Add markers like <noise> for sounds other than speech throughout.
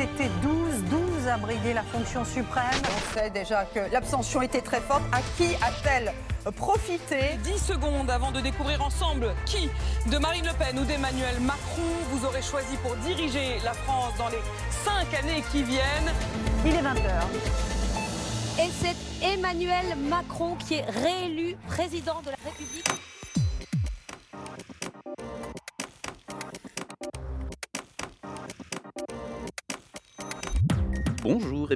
étaient 12, 12 à briguer la fonction suprême. On sait déjà que l'abstention était très forte. À qui a-t-elle profité? 10 secondes avant de découvrir ensemble qui, de Marine Le Pen ou d'Emmanuel Macron, vous aurez choisi pour diriger la France dans les 5 années qui viennent. Il est 20h. Et c'est Emmanuel Macron qui est réélu président de la République.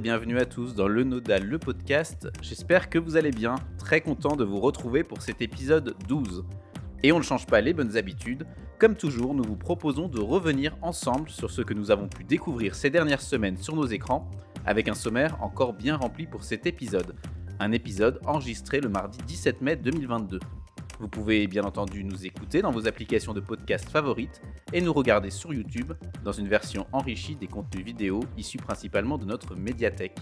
Bienvenue à tous dans Le Nodal, le podcast. J'espère que vous allez bien. Très content de vous retrouver pour cet épisode 12. Et on ne change pas les bonnes habitudes. Comme toujours, nous vous proposons de revenir ensemble sur ce que nous avons pu découvrir ces dernières semaines sur nos écrans, avec un sommaire encore bien rempli pour cet épisode. Un épisode enregistré le mardi 17 mai 2022. Vous pouvez bien entendu nous écouter dans vos applications de podcast favorites et nous regarder sur YouTube dans une version enrichie des contenus vidéo issus principalement de notre médiathèque.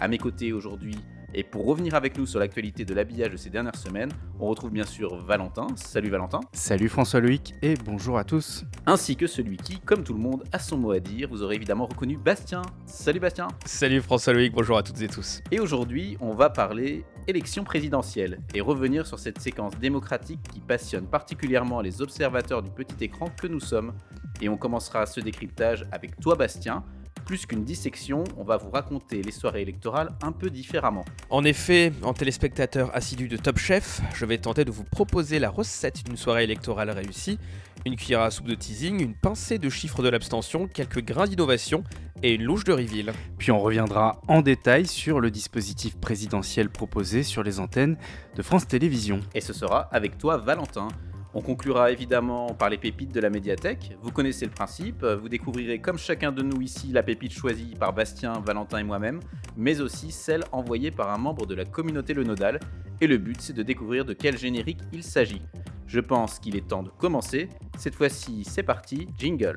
À mes côtés aujourd'hui, et pour revenir avec nous sur l'actualité de l'habillage de ces dernières semaines, on retrouve bien sûr Valentin. Salut Valentin. Salut François Loïc et bonjour à tous. Ainsi que celui qui, comme tout le monde, a son mot à dire. Vous aurez évidemment reconnu Bastien. Salut Bastien. Salut François Loïc, bonjour à toutes et tous. Et aujourd'hui, on va parler élection présidentielle et revenir sur cette séquence démocratique qui passionne particulièrement les observateurs du petit écran que nous sommes. Et on commencera ce décryptage avec toi Bastien plus qu'une dissection, on va vous raconter les soirées électorales un peu différemment. En effet, en téléspectateur assidu de Top Chef, je vais tenter de vous proposer la recette d'une soirée électorale réussie, une cuillère à soupe de teasing, une pincée de chiffres de l'abstention, quelques grains d'innovation et une louche de reveal. Puis on reviendra en détail sur le dispositif présidentiel proposé sur les antennes de France Télévisions. Et ce sera avec toi Valentin. On conclura évidemment par les pépites de la médiathèque. Vous connaissez le principe, vous découvrirez comme chacun de nous ici la pépite choisie par Bastien, Valentin et moi-même, mais aussi celle envoyée par un membre de la communauté Le Nodal. Et le but c'est de découvrir de quel générique il s'agit. Je pense qu'il est temps de commencer. Cette fois-ci, c'est parti, jingle.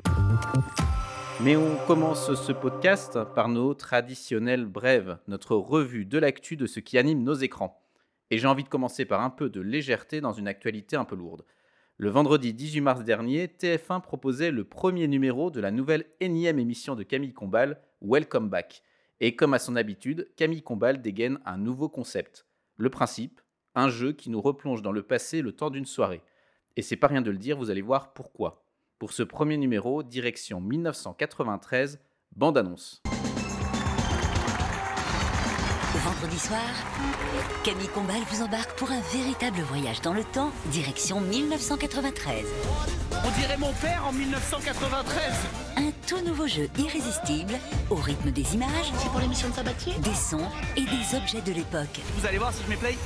Mais on commence ce podcast par nos traditionnelles brèves, notre revue de l'actu de ce qui anime nos écrans. Et j'ai envie de commencer par un peu de légèreté dans une actualité un peu lourde. Le vendredi 18 mars dernier, TF1 proposait le premier numéro de la nouvelle énième émission de Camille Combal, Welcome Back. Et comme à son habitude, Camille Combal dégaine un nouveau concept. Le principe, un jeu qui nous replonge dans le passé le temps d'une soirée. Et c'est pas rien de le dire, vous allez voir pourquoi. Pour ce premier numéro, direction 1993, bande-annonce. Vendredi soir, Camille Combal vous embarque pour un véritable voyage dans le temps, direction 1993. On dirait mon père en 1993 Un tout nouveau jeu irrésistible, au rythme des images, C'est pour l'émission de Sabatier? des sons et des objets de l'époque. Vous allez voir si je play?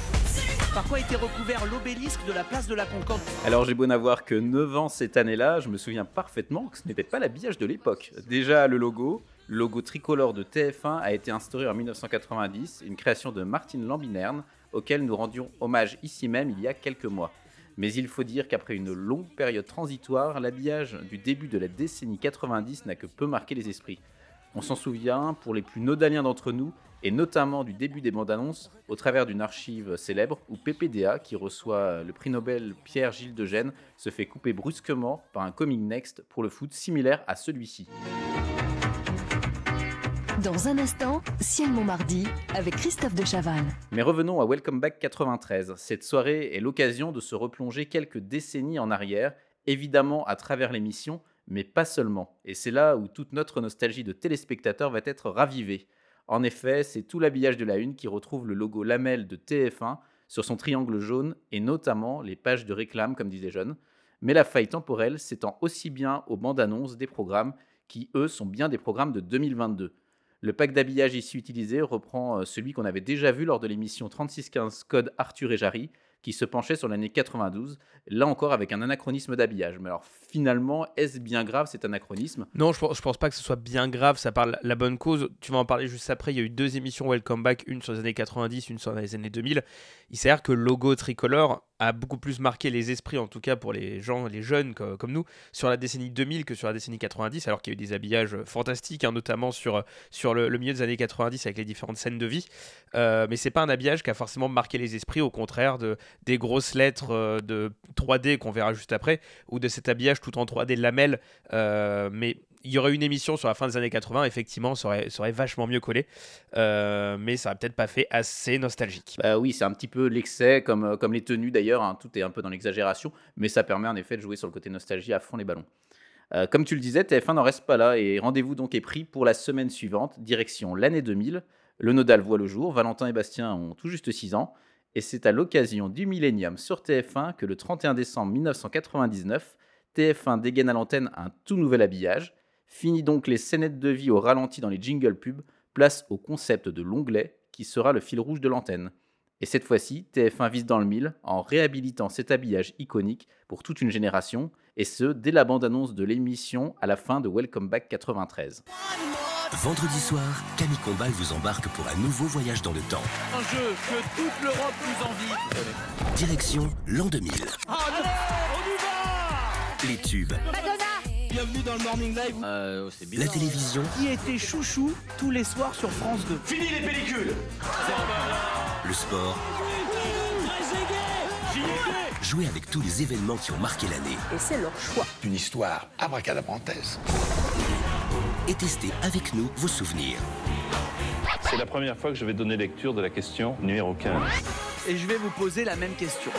Par quoi était recouvert l'obélisque de la place de la Concorde? Alors j'ai beau n'avoir que 9 ans cette année-là, je me souviens parfaitement que ce n'était pas l'habillage de l'époque. Déjà le logo, logo tricolore de TF1 a été instauré en 1990, une création de Martine Lambinerne, auquel nous rendions hommage ici même il y a quelques mois. Mais il faut dire qu'après une longue période transitoire, l'habillage du début de la décennie 90 n'a que peu marqué les esprits. On s'en souvient pour les plus nodaliens d'entre nous, et notamment du début des bandes annonces, au travers d'une archive célèbre où PPDA, qui reçoit le prix Nobel Pierre-Gilles de Gênes, se fait couper brusquement par un Coming Next pour le foot similaire à celui-ci. Dans un instant, Ciel Montmardi avec Christophe de Chavannes. Mais revenons à Welcome Back 93. Cette soirée est l'occasion de se replonger quelques décennies en arrière, évidemment à travers l'émission, mais pas seulement. Et c'est là où toute notre nostalgie de téléspectateur va être ravivée. En effet, c'est tout l'habillage de la une qui retrouve le logo lamelle de TF1 sur son triangle jaune et notamment les pages de réclame, comme disait Jeune. Mais la faille temporelle s'étend aussi bien aux bandes annonces des programmes qui, eux, sont bien des programmes de 2022. Le pack d'habillage ici utilisé reprend euh, celui qu'on avait déjà vu lors de l'émission 3615 Code Arthur et Jarry, qui se penchait sur l'année 92, là encore avec un anachronisme d'habillage. Mais alors finalement, est-ce bien grave cet anachronisme? Non, je, je pense pas que ce soit bien grave, ça parle la bonne cause. Tu vas en parler juste après. Il y a eu deux émissions Welcome Back, une sur les années 90, une sur les années 2000. Il s'avère que le logo tricolore a beaucoup plus marqué les esprits, en tout cas pour les gens, les jeunes co- comme nous, sur la décennie 2000 que sur la décennie 90, alors qu'il y a eu des habillages fantastiques, hein, notamment sur, sur le, le milieu des années 90 avec les différentes scènes de vie. Euh, mais c'est pas un habillage qui a forcément marqué les esprits, au contraire de, des grosses lettres euh, de 3D qu'on verra juste après, ou de cet habillage tout en 3D lamelle. Euh, mais il y aurait une émission sur la fin des années 80, effectivement, ça aurait, aurait vachement mieux collé. Euh, mais ça n'a peut-être pas fait assez nostalgique. Bah oui, c'est un petit peu l'excès, comme, comme les tenues d'ailleurs, hein, tout est un peu dans l'exagération, mais ça permet en effet de jouer sur le côté nostalgie à fond les ballons. Comme tu le disais, TF1 n'en reste pas là et rendez-vous donc est pris pour la semaine suivante, direction l'année 2000. Le Nodal voit le jour, Valentin et Bastien ont tout juste 6 ans, et c'est à l'occasion du millénium sur TF1 que le 31 décembre 1999, TF1 dégaine à l'antenne un tout nouvel habillage. Fini donc les scénettes de vie au ralenti dans les jingles pubs, place au concept de l'onglet qui sera le fil rouge de l'antenne. Et cette fois-ci, TF1 vise dans le mille en réhabilitant cet habillage iconique pour toute une génération, et ce, dès la bande-annonce de l'émission à la fin de Welcome Back 93. Vendredi soir, Camille Combal vous embarque pour un nouveau voyage dans le temps. Un jeu que toute l'Europe nous envie. Direction l'an 2000. Allez, on y va Les tubes, Madonna Bienvenue dans le Morning Live. Euh, c'est la télévision, Qui était chouchou tous les soirs sur France 2 Fini les pellicules le sport. Jouez avec tous les événements qui ont marqué l'année Et c'est leur choix. Une histoire abracadabrantesque. Et testez avec nous vos souvenirs. C'est la première fois que je vais donner lecture de la question numéro 15. Et je vais vous poser la même question.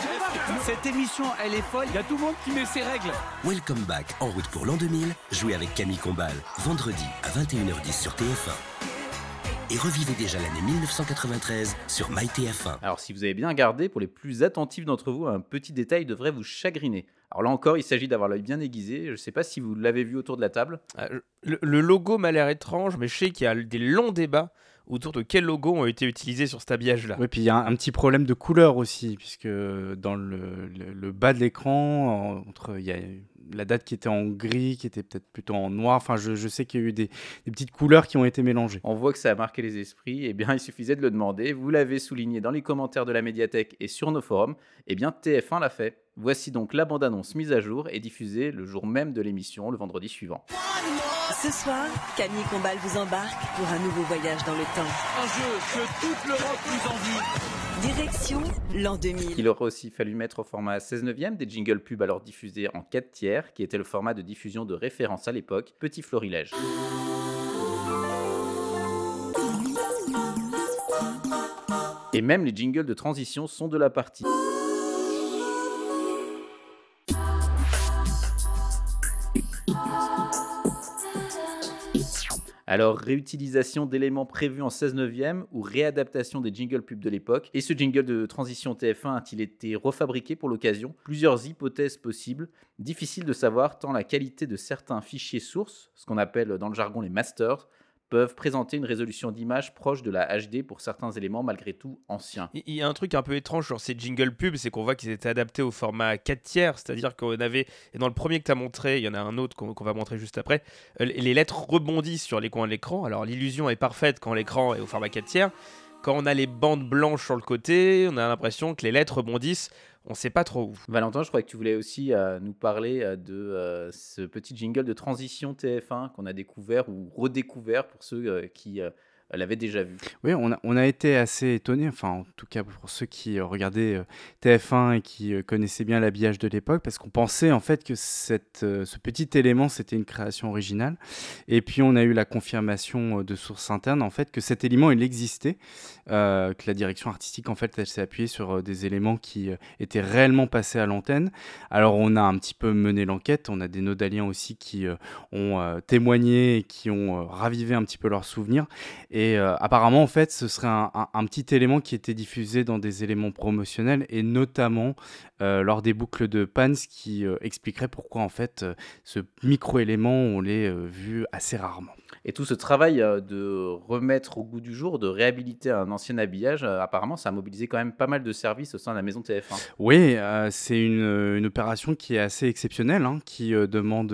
Cette émission, elle est folle. Il y a tout le monde qui met ses règles. Welcome back en route pour l'an 2000. Jouez avec Camille Combal, vendredi à 21h10 sur TF1. Et revivez déjà l'année 1993 sur MyTF1. Alors si vous avez bien regardé, pour les plus attentifs d'entre vous, un petit détail devrait vous chagriner. Alors là encore, il s'agit d'avoir l'œil bien aiguisé. Je ne sais pas si vous l'avez vu autour de la table. Euh, Le, le logo m'a l'air étrange, mais je sais qu'il y a des longs débats autour de quels logos ont été utilisés sur cet habillage-là. Oui, puis il y a un, un petit problème de couleur aussi, puisque dans le, le- le bas de l'écran, en- entre il y a la date qui était en gris, qui était peut-être plutôt en noir. Enfin, je, je sais qu'il y a eu des, des petites couleurs qui ont été mélangées. On voit que ça a marqué les esprits. Eh bien, il suffisait de le demander. Vous l'avez souligné dans les commentaires de la médiathèque et sur nos forums. Eh bien, TF1 l'a fait. Voici donc la bande-annonce mise à jour et diffusée le jour même de l'émission, le vendredi suivant. Ce soir, Camille Combal vous embarque pour un nouveau voyage dans le temps. Un jeu que toute l'Europe nous envie. Direction l'an 2000. Il aurait aussi fallu mettre au format 16 neuvième des jingles pubs alors diffusés en 4 tiers, qui était le format de diffusion de référence à l'époque, petit florilège. Et même les jingles de transition sont de la partie. Alors, réutilisation d'éléments prévus en 16 neuvième ou réadaptation des jingles pubs de l'époque. Et ce jingle de transition TF1 a-t-il été refabriqué pour l'occasion Plusieurs hypothèses possibles. Difficile de savoir tant la qualité de certains fichiers sources, ce qu'on appelle dans le jargon les masters, peuvent présenter une résolution d'image proche de la HD pour certains éléments malgré tout anciens. Il y a un truc un peu étrange sur ces jingle pubs, c'est qu'on voit qu'ils étaient adaptés au format 4 tiers, c'est-à-dire qu'on avait, et dans le premier que tu as montré, il y en a un autre qu'on qu'on va montrer juste après, euh, les lettres rebondissent sur les coins de l'écran. Alors l'illusion est parfaite quand l'écran est au format 4 tiers. Quand on a les bandes blanches sur le côté, on a l'impression que les lettres rebondissent, on sait pas trop où. Valentin, je crois que tu voulais aussi euh, nous parler euh, de euh, ce petit jingle de transition TF1 qu'on a découvert ou redécouvert pour ceux qui euh, l'avaient déjà vu. Oui, on a, été assez étonnés, enfin en tout cas pour ceux qui euh, regardaient euh, TF1 et qui euh, connaissaient bien l'habillage de l'époque, parce qu'on pensait en fait que ce petit élément c'était une création originale. Et puis on a eu la confirmation de sources internes en fait que cet élément il existait, que la direction artistique en fait elle s'est appuyée sur des éléments qui étaient réellement passés à l'antenne. Alors on a un petit peu mené l'enquête, on a des nodaliens aussi qui ont témoigné et qui ont ravivé un petit peu leurs souvenirs. Et euh, apparemment, en fait, ce serait un, un- un petit élément qui était diffusé dans des éléments promotionnels et notamment euh, lors des boucles de Pans qui euh, expliquerait pourquoi, en fait, ce micro-élément, on l'est vu assez rarement. Et tout ce travail de remettre au goût du jour, de réhabiliter un ancien habillage, apparemment, ça a mobilisé quand même pas mal de services au sein de la maison TF1. Oui, c'est une, une opération qui est assez exceptionnelle, hein, qui demande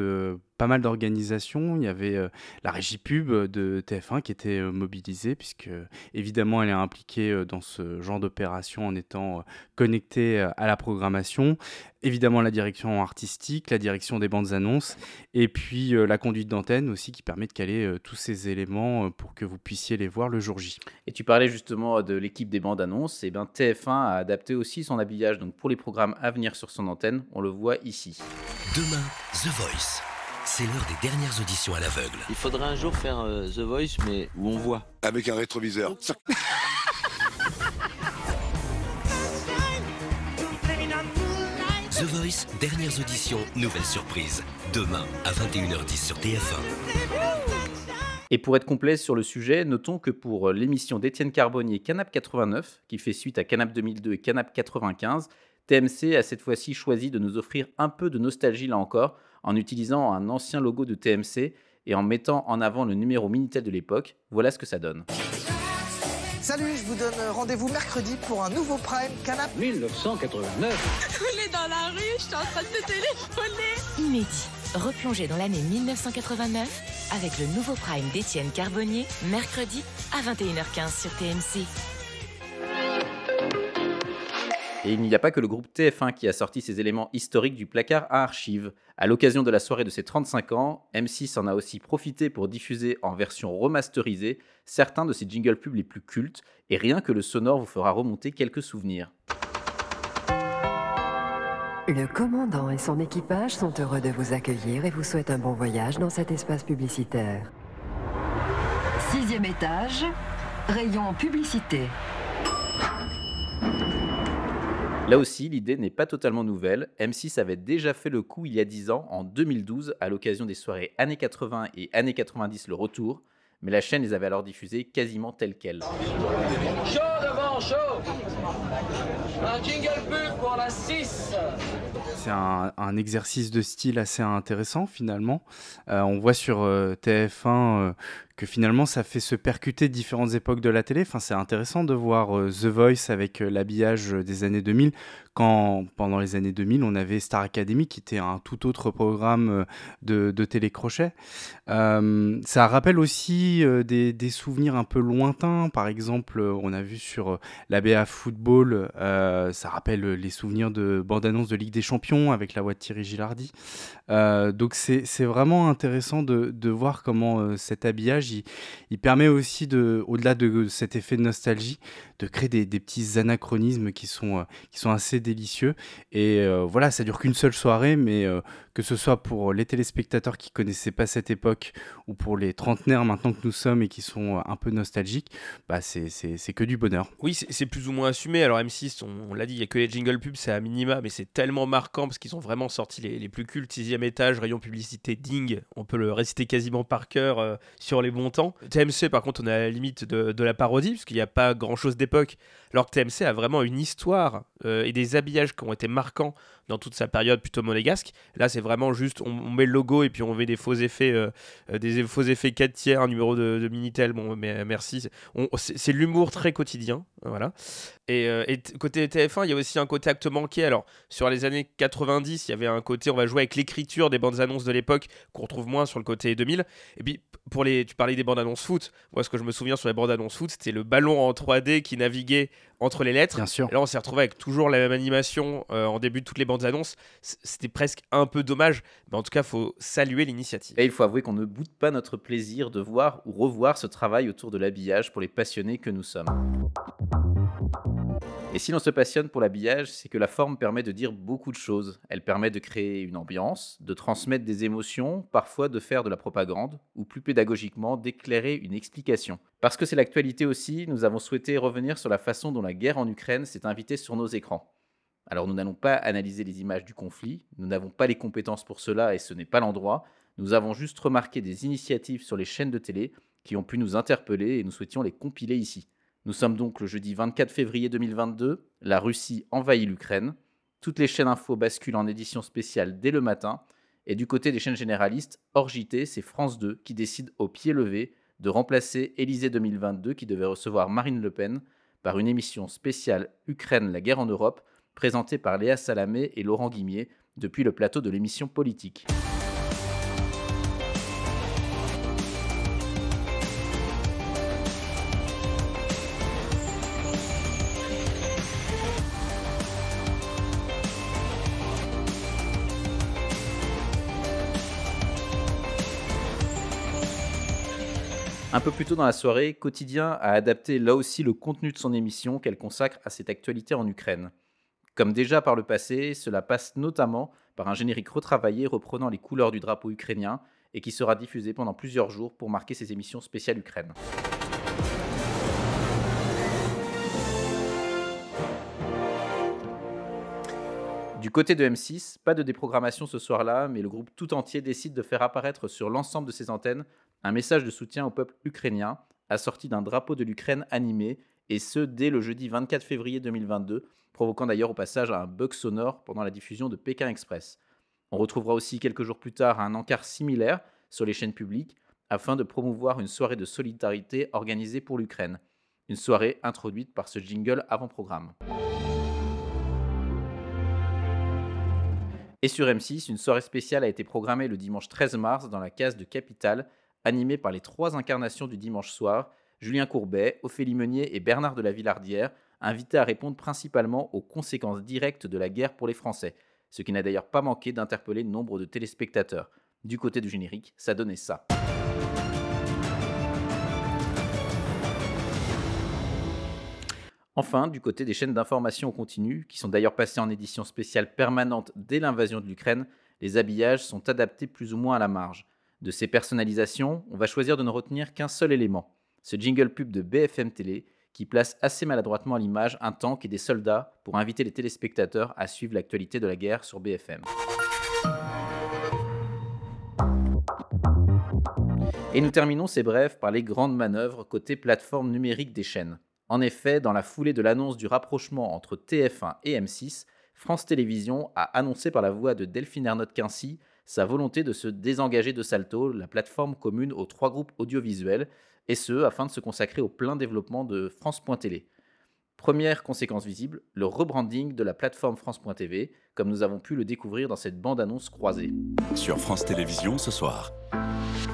pas mal d'organisation. Il y avait euh, la régie pub de TF1 qui était euh, mobilisée, puisque évidemment elle est impliquée euh, dans ce genre d'opération en étant euh, connectée euh, à la programmation. Évidemment la direction artistique, la direction des bandes annonces, et puis euh, la conduite d'antenne aussi qui permet de caler euh, tous ces éléments euh, pour que vous puissiez les voir le jour J. Et tu parlais justement de l'équipe des bandes annonces, et bien TF1 a adapté aussi son habillage donc pour les programmes à venir sur son antenne, on le voit ici. Demain, The Voice. C'est l'heure des dernières auditions à l'aveugle. Il faudrait un jour faire euh, The Voice, mais où on voit. Avec un rétroviseur. The Voice, dernières auditions, nouvelle surprise. Demain à 21h10 sur TF1. Et pour être complet sur le sujet, notons que pour l'émission d'Étienne Carbonnier Canap 89, qui fait suite à Canap 2002 et Canap 95, TMC a cette fois-ci choisi de nous offrir un peu de nostalgie là encore, en utilisant un ancien logo de TMC et en mettant en avant le numéro Minitel de l'époque. Voilà ce que ça donne. Salut, je vous donne rendez-vous mercredi pour un nouveau Prime Canap 1989. Coulé dans la rue, je suis en train de te téléphoner. Inédit. Replongez dans l'année 1989 avec le nouveau Prime d'Étienne Carbonnier, mercredi à 21h15 sur TMC. Et il n'y a pas que le groupe TF1 qui a sorti ces éléments historiques du placard à archives. À l'occasion de la soirée de ses 35 ans, M6 en a aussi profité pour diffuser en version remasterisée certains de ses jingles pubs les plus cultes, et rien que le sonore vous fera remonter quelques souvenirs. Le commandant et son équipage sont heureux de vous accueillir et vous souhaitent un bon voyage dans cet espace publicitaire. Sixième étage, rayon publicité. Là aussi, l'idée n'est pas totalement nouvelle. M6 avait déjà fait le coup il y a 10 ans, en 2012, à l'occasion des soirées années 80 et années 90 le retour, mais la chaîne les avait alors diffusées quasiment telles quelles. Chaud devant chaud. Un jingle pub pour la 6. C'est un, un exercice de style assez intéressant finalement. Euh, on voit sur euh, TF1 euh, que finalement ça fait se percuter différentes époques de la télé. Enfin, c'est intéressant de voir euh, The Voice avec euh, l'habillage des années 2000 quand pendant les années 2000 on avait Star Academy qui était un tout autre programme euh, de, de télécrochet. Euh, ça rappelle aussi euh, des, souvenirs un peu lointains. Par exemple, euh, on a vu sur euh, l'ABA Football, euh, ça rappelle euh, les souvenirs de bande-annonce de Ligue des Champions avec la voix de Thierry Gilardi. Euh, donc c'est vraiment intéressant de, voir comment euh, cet habillage, il, permet aussi, de, au-delà de cet effet de nostalgie, de créer des, petits anachronismes qui sont, euh, qui sont assez délicieux. Et euh, voilà, ça dure qu'une seule soirée, mais euh, que ce soit pour les téléspectateurs qui connaissaient pas cette époque ou pour les trentenaires maintenant que nous sommes et qui sont un peu nostalgiques, bah c'est que du bonheur. Oui, c'est plus ou moins assumé. Alors M6, on, l'a dit, il n'y a que les jingle pubs, c'est à minima, mais c'est tellement marquant parce qu'ils ont vraiment sorti les, les plus cultes. Sixième étage, rayon publicité, ding, on peut le réciter quasiment par cœur sur les bons temps. TMC, par contre, on à la limite de, de la parodie parce qu'il n'y a pas grand-chose d'époque, alors que TMC a vraiment une histoire euh, et des habillages qui ont été marquants dans toute sa période plutôt monégasque. Là, c'est vraiment juste, on, met le logo et puis on met des faux effets, euh, euh, des faux effets 4 tiers, un numéro de, Minitel. Bon, euh, merci. C'est l'humour très quotidien, voilà. Et, et côté TF1, il y a aussi un côté acte manqué. Alors, sur les années 90, il y avait un côté, on va jouer avec l'écriture des bandes annonces de l'époque, qu'on retrouve moins sur le côté 2000. Et puis, pour les, tu parlais des bandes annonces foot. Moi, ce que je me souviens sur les bandes annonces foot, c'était le ballon en 3D qui naviguait entre les lettres. Bien sûr. Et là, on s'est retrouvé avec toujours la même animation euh, en début de toutes les bandes annonces. C'était presque un peu dommage, mais en tout cas, faut saluer l'initiative. Et il faut avouer qu'on ne boude pas notre plaisir de voir ou revoir ce travail autour de l'habillage pour les passionnés que nous sommes. Et si l'on se passionne pour l'habillage, c'est que la forme permet de dire beaucoup de choses. Elle permet de créer une ambiance, de transmettre des émotions, parfois de faire de la propagande, ou plus pédagogiquement d'éclairer une explication. Parce que c'est l'actualité aussi, nous avons souhaité revenir sur la façon dont la guerre en Ukraine s'est invitée sur nos écrans. Alors nous n'allons pas analyser les images du conflit, nous n'avons pas les compétences pour cela et ce n'est pas l'endroit, nous avons juste remarqué des initiatives sur les chaînes de télé qui ont pu nous interpeller et nous souhaitions les compiler ici. Nous sommes donc le jeudi 24 février 2022, la Russie envahit l'Ukraine, toutes les chaînes info basculent en édition spéciale dès le matin, et du côté des chaînes généralistes, hors JT, c'est France 2 qui décide au pied levé de remplacer Élysée 2022 qui devait recevoir Marine Le Pen par une émission spéciale Ukraine, la guerre en Europe, présentée par Léa Salamé et Laurent Guimier depuis le plateau de l'émission Politique. Un peu plus tôt dans la soirée, Quotidien a adapté là aussi le contenu de son émission qu'elle consacre à cette actualité en Ukraine. Comme déjà par le passé, cela passe notamment par un générique retravaillé reprenant les couleurs du drapeau ukrainien et qui sera diffusé pendant plusieurs jours pour marquer ces émissions spéciales Ukraine. Du côté de M6, pas de déprogrammation ce soir-là, mais le groupe tout entier décide de faire apparaître sur l'ensemble de ses antennes un message de soutien au peuple ukrainien, assorti d'un drapeau de l'Ukraine animé, et ce dès le jeudi 24 février 2022, provoquant d'ailleurs au passage un bug sonore pendant la diffusion de Pékin Express. On retrouvera aussi quelques jours plus tard un encart similaire sur les chaînes publiques afin de promouvoir une soirée de solidarité organisée pour l'Ukraine. Une soirée introduite par ce jingle avant-programme. Et sur M6, une soirée spéciale a été programmée le dimanche 13 mars dans la case de Capitale, animée par les trois incarnations du dimanche soir, Julien Courbet, Ophélie Meunier et Bernard de la Villardière, invités à répondre principalement aux conséquences directes de la guerre pour les Français, ce qui n'a d'ailleurs pas manqué d'interpeller nombre de téléspectateurs. Du côté du générique, ça donnait ça. Enfin, du côté des chaînes d'information continue, qui sont d'ailleurs passées en édition spéciale permanente dès l'invasion de l'Ukraine, les habillages sont adaptés plus ou moins à la marge. De ces personnalisations, on va choisir de ne retenir qu'un seul élément, ce jingle pub de BFM Télé, qui place assez maladroitement à l'image un tank et des soldats pour inviter les téléspectateurs à suivre l'actualité de la guerre sur BFM. Et nous terminons ces brefs par les grandes manœuvres côté plateforme numérique des chaînes. En effet, dans la foulée de l'annonce du rapprochement entre TF1 et M6, France Télévisions a annoncé par la voix de Delphine Ernotte-Quincy sa volonté de se désengager de Salto, la plateforme commune aux trois groupes audiovisuels, et ce, afin de se consacrer au plein développement de France.tv. Première conséquence visible, le rebranding de la plateforme France.tv, comme nous avons pu le découvrir dans cette bande-annonce croisée. Sur France Télévisions ce soir.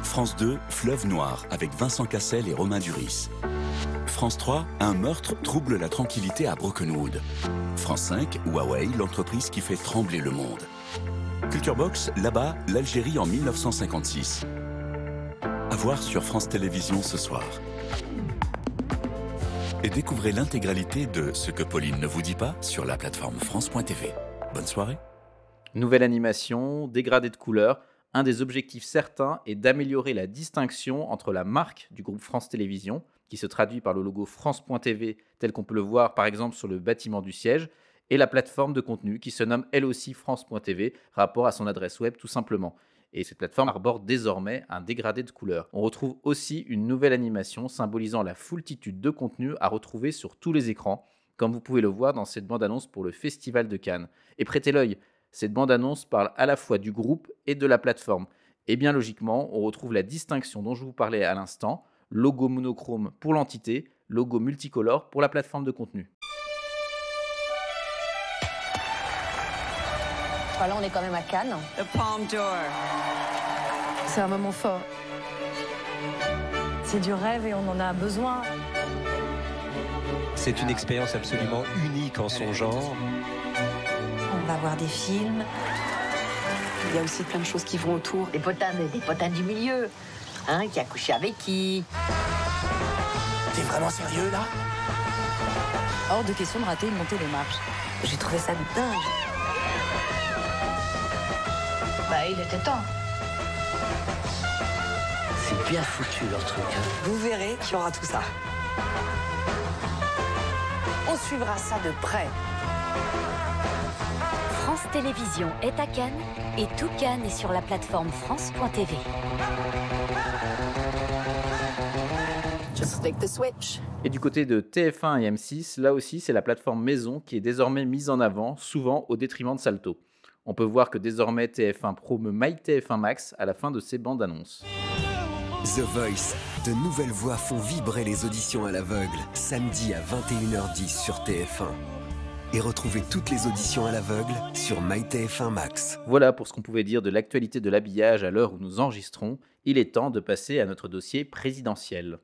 France 2, Fleuve Noir, avec Vincent Cassel et Romain Duris. France 3, un meurtre trouble la tranquillité à Brokenwood. France 5, Huawei, l'entreprise qui fait trembler le monde. Culture Box, là-bas, l'Algérie en 1956. À voir sur France Télévisions ce soir. Et découvrez l'intégralité de Ce que Pauline ne vous dit pas sur la plateforme France.tv. Bonne soirée. Nouvelle animation, dégradé de couleurs. Un des objectifs certains est d'améliorer la distinction entre la marque du groupe France Télévisions, qui se traduit par le logo France.tv tel qu'on peut le voir par exemple sur le bâtiment du siège, et la plateforme de contenu qui se nomme elle aussi France.tv, rapport à son adresse web tout simplement. Et cette plateforme arbore désormais un dégradé de couleurs. On retrouve aussi une nouvelle animation symbolisant la foultitude de contenus à retrouver sur tous les écrans, comme vous pouvez le voir dans cette bande-annonce pour le Festival de Cannes. Et prêtez l'œil, cette bande-annonce parle à la fois du groupe et de la plateforme. Et bien logiquement, on retrouve la distinction dont je vous parlais à l'instant, logo monochrome pour l'entité, logo multicolore pour la plateforme de contenu. Voilà, on est quand même à Cannes. The Palm Door. C'est un moment fort. C'est du rêve et on en a besoin. C'est une expérience absolument unique en son genre. On va voir des films. Il y a aussi plein de choses qui vont autour. Des potins, des potins du milieu. Hein, qui a couché avec qui T'es vraiment sérieux là? Hors de question de rater une montée des marches. J'ai trouvé ça dingue. Il était temps. C'est bien foutu leur truc. hein. Vous verrez qu'il y aura tout ça. On suivra ça de près. France Télévisions est à Cannes et tout Cannes est sur la plateforme France.tv. Just the switch. Et du côté de TF1 et M6, là aussi c'est la plateforme maison qui est désormais mise en avant, souvent au détriment de Salto. On peut voir que désormais TF1 promeut MyTF1 Max à la fin de ses bandes annonces. The Voice, de nouvelles voix font vibrer les auditions à l'aveugle, samedi à 21h10 sur TF1. Et retrouvez toutes les auditions à l'aveugle sur MyTF1 Max. Voilà pour ce qu'on pouvait dire de l'actualité de l'habillage à l'heure où nous enregistrons. Il est temps de passer à notre dossier présidentiel.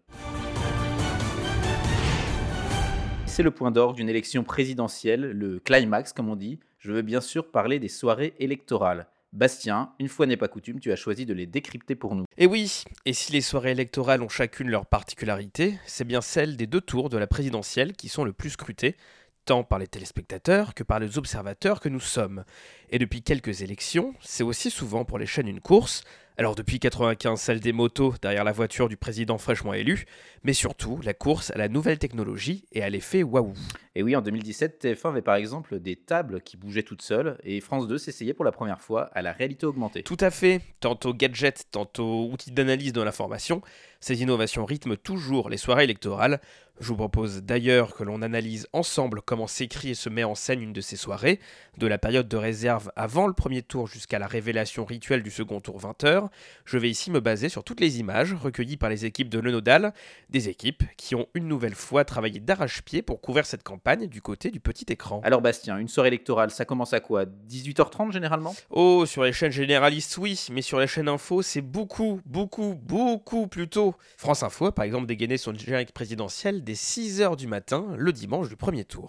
C'est le point d'orgue d'une élection présidentielle, le climax comme on dit. Je veux bien sûr parler des soirées électorales. Bastien, une fois n'est pas coutume, tu as choisi de les décrypter pour nous. Et oui, et si les soirées électorales ont chacune leur particularité, c'est bien celle des deux tours de la présidentielle qui sont le plus scrutées. tant par les téléspectateurs que par les observateurs que nous sommes. Et depuis quelques élections, c'est aussi souvent pour les chaînes une course, alors depuis 95, celle des motos derrière la voiture du président fraîchement élu, mais surtout la course à la nouvelle technologie et à l'effet waouh. Et oui, en 2017, TF1 avait par exemple des tables qui bougeaient toutes seules et France 2 s'essayait pour la première fois à la réalité augmentée. Tout à fait, tantôt gadget, tantôt outils d'analyse de l'information, ces innovations rythment toujours les soirées électorales. Je vous propose d'ailleurs que l'on analyse ensemble comment s'écrit et se met en scène une de ces soirées, de la période de réserve avant le premier tour jusqu'à la révélation rituelle du second tour 20h. Je vais ici me baser sur toutes les images recueillies par les équipes de Lenodal, des équipes qui ont une nouvelle fois travaillé d'arrache-pied pour couvrir cette campagne du côté du petit écran. Alors Bastien, une soirée électorale, ça commence à quoi? 18h30 généralement? Oh, sur les chaînes généralistes oui, mais sur les chaînes info c'est beaucoup, beaucoup, beaucoup plus tôt. France Info a par exemple dégainé son générique présidentiel dès 6h du matin le dimanche du premier tour.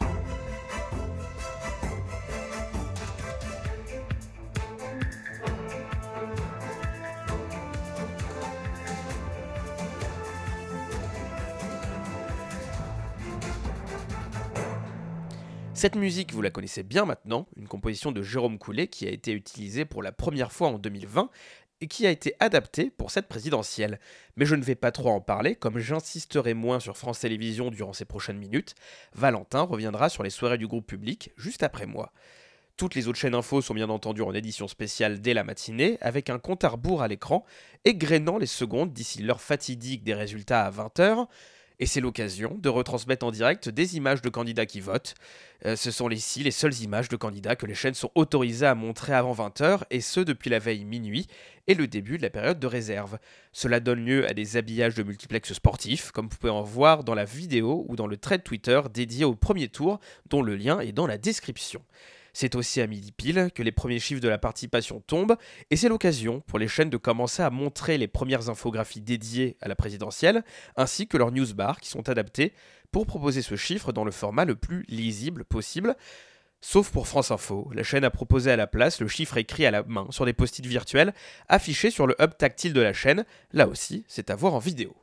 Cette musique, vous la connaissez bien maintenant, une composition de Jérôme Coulet qui a été utilisée pour la première fois en 2020 et qui a été adaptée pour cette présidentielle. Mais je ne vais pas trop en parler, comme j'insisterai moins sur France Télévisions durant ces prochaines minutes. Valentin reviendra sur les soirées du groupe public juste après moi. Toutes les autres chaînes info sont bien entendu en édition spéciale dès la matinée, avec un compte à rebours à l'écran, égrénant les secondes d'ici l'heure fatidique des résultats à 20h. Et c'est l'occasion de retransmettre en direct des images de candidats qui votent. Euh, ce sont ici les seules images de candidats que les chaînes sont autorisées à montrer avant 20h, et ce depuis la veille minuit et le début de la période de réserve. Cela donne lieu à des habillages de multiplex sportifs, comme vous pouvez en voir dans la vidéo ou dans le thread Twitter dédié au premier tour, dont le lien est dans la description. C'est aussi à midi pile que les premiers chiffres de la participation tombent, et c'est l'occasion pour les chaînes de commencer à montrer les premières infographies dédiées à la présidentielle, ainsi que leurs newsbars qui sont adaptés pour proposer ce chiffre dans le format le plus lisible possible. Sauf pour France Info, la chaîne a proposé à la place le chiffre écrit à la main sur des post-it virtuels affichés sur le hub tactile de la chaîne. Là aussi, c'est à voir en vidéo.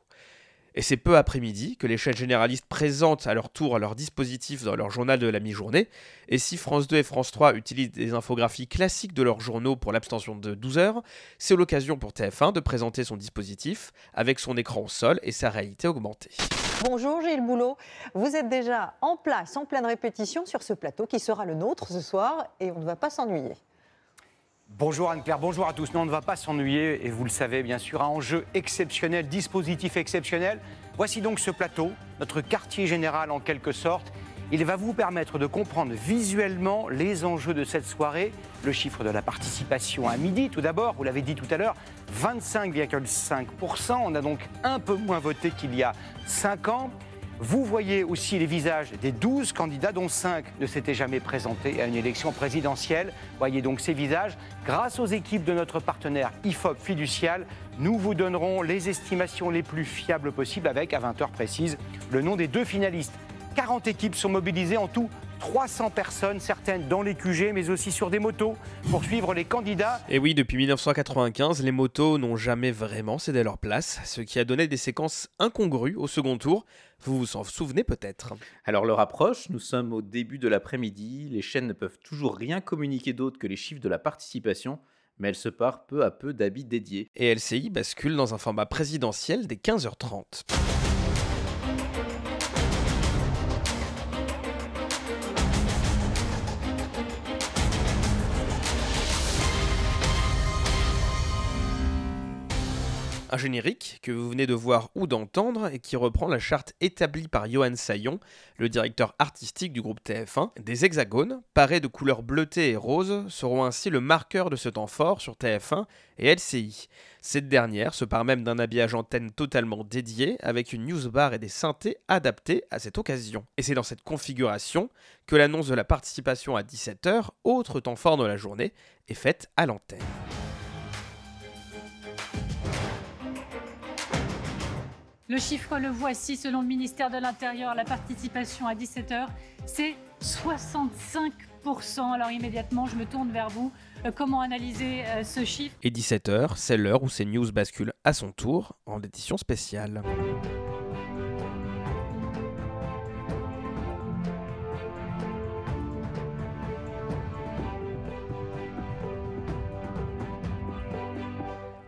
Et c'est peu après-midi que les chaînes généralistes présentent à leur tour leur dispositif dans leur journal de la mi-journée. Et si France 2 et France 3 utilisent des infographies classiques de leurs journaux pour l'abstention de 12 heures, c'est l'occasion pour TF1 de présenter son dispositif avec son écran au sol et sa réalité augmentée. Bonjour Gilles Boulot, vous êtes déjà en place, en pleine répétition sur ce plateau qui sera le nôtre ce soir et on ne va pas s'ennuyer. Bonjour Anne-Claire, bonjour à tous. Non, on ne va pas s'ennuyer et vous le savez bien sûr, un enjeu exceptionnel, dispositif exceptionnel. Voici donc ce plateau, notre quartier général en quelque sorte. Il va vous permettre de comprendre visuellement les enjeux de cette soirée. Le chiffre de la participation à midi, tout d'abord, vous l'avez dit tout à l'heure, 25,5%. On a donc un peu moins voté qu'il y a 5 ans. Vous voyez aussi les visages des 12 candidats, dont 5 ne s'étaient jamais présentés à une élection présidentielle. Voyez donc ces visages. Grâce aux équipes de notre partenaire IFOP Fiducial, nous vous donnerons les estimations les plus fiables possibles avec, à 20h précise, le nom des deux finalistes. 40 équipes sont mobilisées en tout 300 personnes, certaines dans les QG, mais aussi sur des motos, pour suivre les candidats. Et oui, depuis 1995, les motos n'ont jamais vraiment cédé leur place, ce qui a donné des séquences incongrues au second tour. Vous vous en souvenez peut-être Alors l'heure approche, nous sommes au début de l'après-midi, les chaînes ne peuvent toujours rien communiquer d'autre que les chiffres de la participation, mais elles se partent peu à peu d'habits dédiés. Et LCI bascule dans un format présidentiel dès 15h30. Un générique que vous venez de voir ou d'entendre et qui reprend la charte établie par Johan Saillon, le directeur artistique du groupe TF1. Des hexagones, parés de couleurs bleutées et roses, seront ainsi le marqueur de ce temps fort sur TF1 et LCI. Cette dernière se part même d'un habillage antenne totalement dédié, avec une newsbar et des synthés adaptés à cette occasion. Et c'est dans cette configuration que l'annonce de la participation à 17h, autre temps fort de la journée, est faite à l'antenne. Le chiffre, le voici, selon le ministère de l'Intérieur, la participation à 17h, c'est 65%. Alors immédiatement, je me tourne vers vous. Euh, comment analyser euh, ce chiffre? Et 17h, c'est l'heure où CNews bascule à son tour en édition spéciale.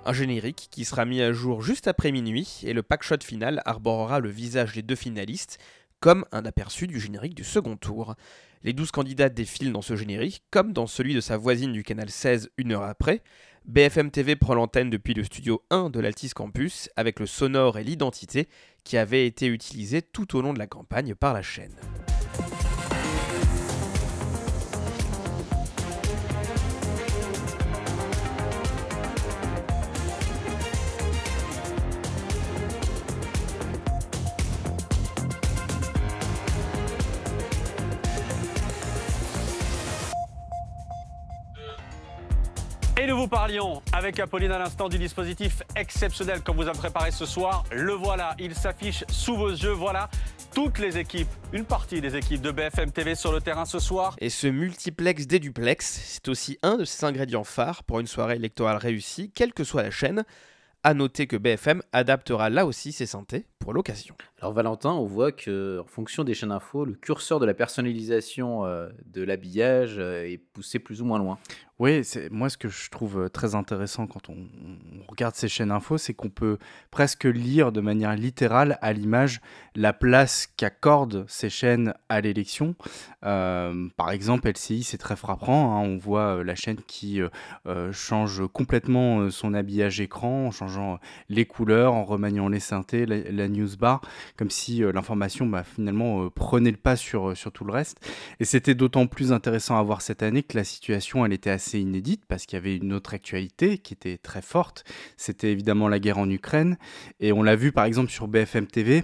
Un générique qui sera mis à jour juste après minuit et le pack shot final arborera le visage des deux finalistes comme un aperçu du générique du second tour. Les 12 candidats défilent dans ce générique comme dans celui de sa voisine du canal 16 une heure après. BFM TV prend l'antenne depuis le studio 1 de l'Altis Campus avec le sonore et l'identité qui avaient été utilisés tout au long de la campagne par la chaîne. Et nous vous parlions avec Apolline à l'instant du dispositif exceptionnel qu'on vous a préparé ce soir. Le voilà, il s'affiche sous vos yeux. Voilà toutes les équipes, une partie des équipes de BFM TV sur le terrain ce soir. Et ce multiplex déduplex, c'est aussi un de ses ingrédients phares pour une soirée électorale réussie, quelle que soit la chaîne. À noter que BFM adaptera là aussi ses synthés pour l'occasion. Alors Valentin, on voit que en fonction des chaînes info, le curseur de la personnalisation euh, de l'habillage euh, est poussé plus ou moins loin. Oui, moi ce que je trouve euh, très intéressant quand on, regarde ces chaînes info, c'est qu'on peut presque lire de manière littérale à l'image la place qu'accordent ces chaînes à l'élection. Par exemple, LCI, c'est très frappant. hein, on voit la chaîne qui change complètement son habillage écran, en changeant les couleurs, en remaniant les synthés, la, la news bar, comme si euh, l'information bah, finalement euh, prenait le pas sur, euh, sur tout le reste. Et c'était d'autant plus intéressant à voir cette année que la situation, elle était assez inédite parce qu'il y avait une autre actualité qui était très forte. C'était évidemment la guerre en Ukraine. Et on l'a vu par exemple sur BFM TV.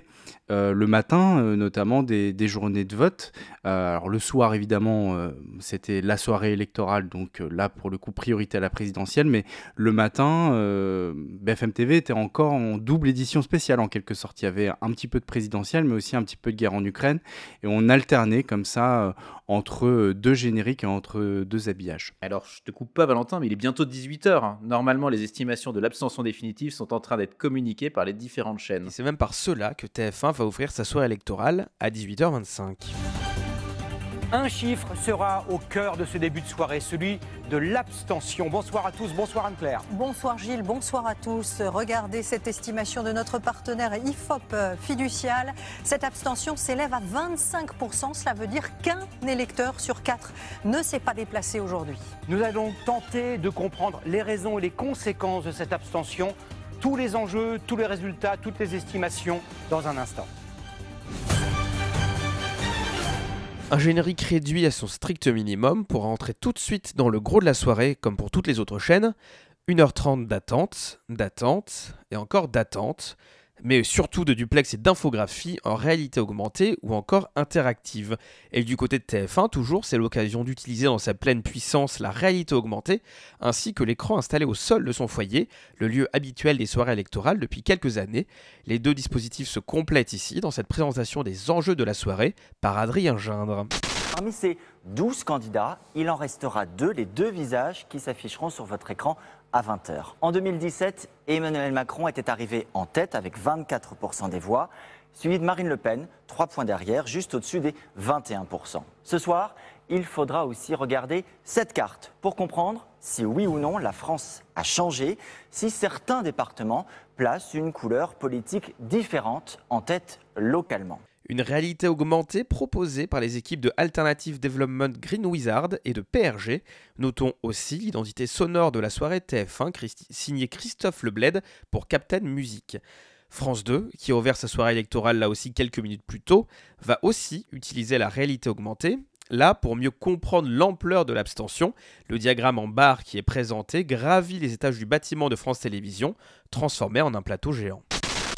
Euh, le matin, euh, notamment des, des journées de vote. Euh, alors le soir, évidemment, euh, c'était la soirée électorale, donc euh, là, pour le coup, priorité à la présidentielle. Mais le matin, euh, BFM TV était encore en double édition spéciale, en quelque sorte. Il y avait un petit peu de présidentielle, mais aussi un petit peu de guerre en Ukraine. Et on alternait comme ça euh, entre deux génériques et entre deux habillages. Alors, je te coupe pas, Valentin, mais il est bientôt 18h. Normalement, les estimations de l'abstention définitive sont en train d'être communiquées par les différentes chaînes. Et c'est même par cela que TF1 va ouvrir sa soirée électorale à 18h25. Un chiffre sera au cœur de ce début de soirée, celui de l'abstention. Bonsoir à tous, bonsoir Anne-Claire. Bonsoir Gilles, bonsoir à tous. Regardez cette estimation de notre partenaire IFOP euh, Fiducial. Cette abstention s'élève à 25%. Cela veut dire qu'un électeur sur quatre ne s'est pas déplacé aujourd'hui. Nous allons tenter de comprendre les raisons et les conséquences de cette abstention, tous les enjeux, tous les résultats, toutes les estimations dans un instant. Un générique réduit à son strict minimum pour entrer tout de suite dans le gros de la soirée, comme pour toutes les autres chaînes. 1h30 d'attente, d'attente, et encore d'attente, mais surtout de duplex et d'infographie en réalité augmentée ou encore interactive. Et du côté de TF1, toujours, c'est l'occasion d'utiliser dans sa pleine puissance la réalité augmentée, ainsi que l'écran installé au sol de son foyer, le lieu habituel des soirées électorales depuis quelques années. Les deux dispositifs se complètent ici dans cette présentation des enjeux de la soirée par Adrien Gindre. Parmi ces 12 candidats, il en restera deux, les deux visages qui s'afficheront sur votre écran à 20h. En 2017, Emmanuel Macron était arrivé en tête avec 24% des voix, suivi de Marine Le Pen, 3 points derrière, juste au-dessus des 21%. Ce soir, il faudra aussi regarder cette carte pour comprendre si oui ou non la France a changé, si certains départements placent une couleur politique différente en tête localement. Une réalité augmentée proposée par les équipes de Alternative Development Green Wizard et de PRG. Notons aussi l'identité sonore de la soirée TF1 Christi- signée Christophe Lebled pour Captain Music. France 2, qui a ouvert sa soirée électorale là aussi quelques minutes plus tôt, va aussi utiliser la réalité augmentée. Là, pour mieux comprendre l'ampleur de l'abstention, le diagramme en barre qui est présenté gravit les étages du bâtiment de France Télévisions, transformé en un plateau géant.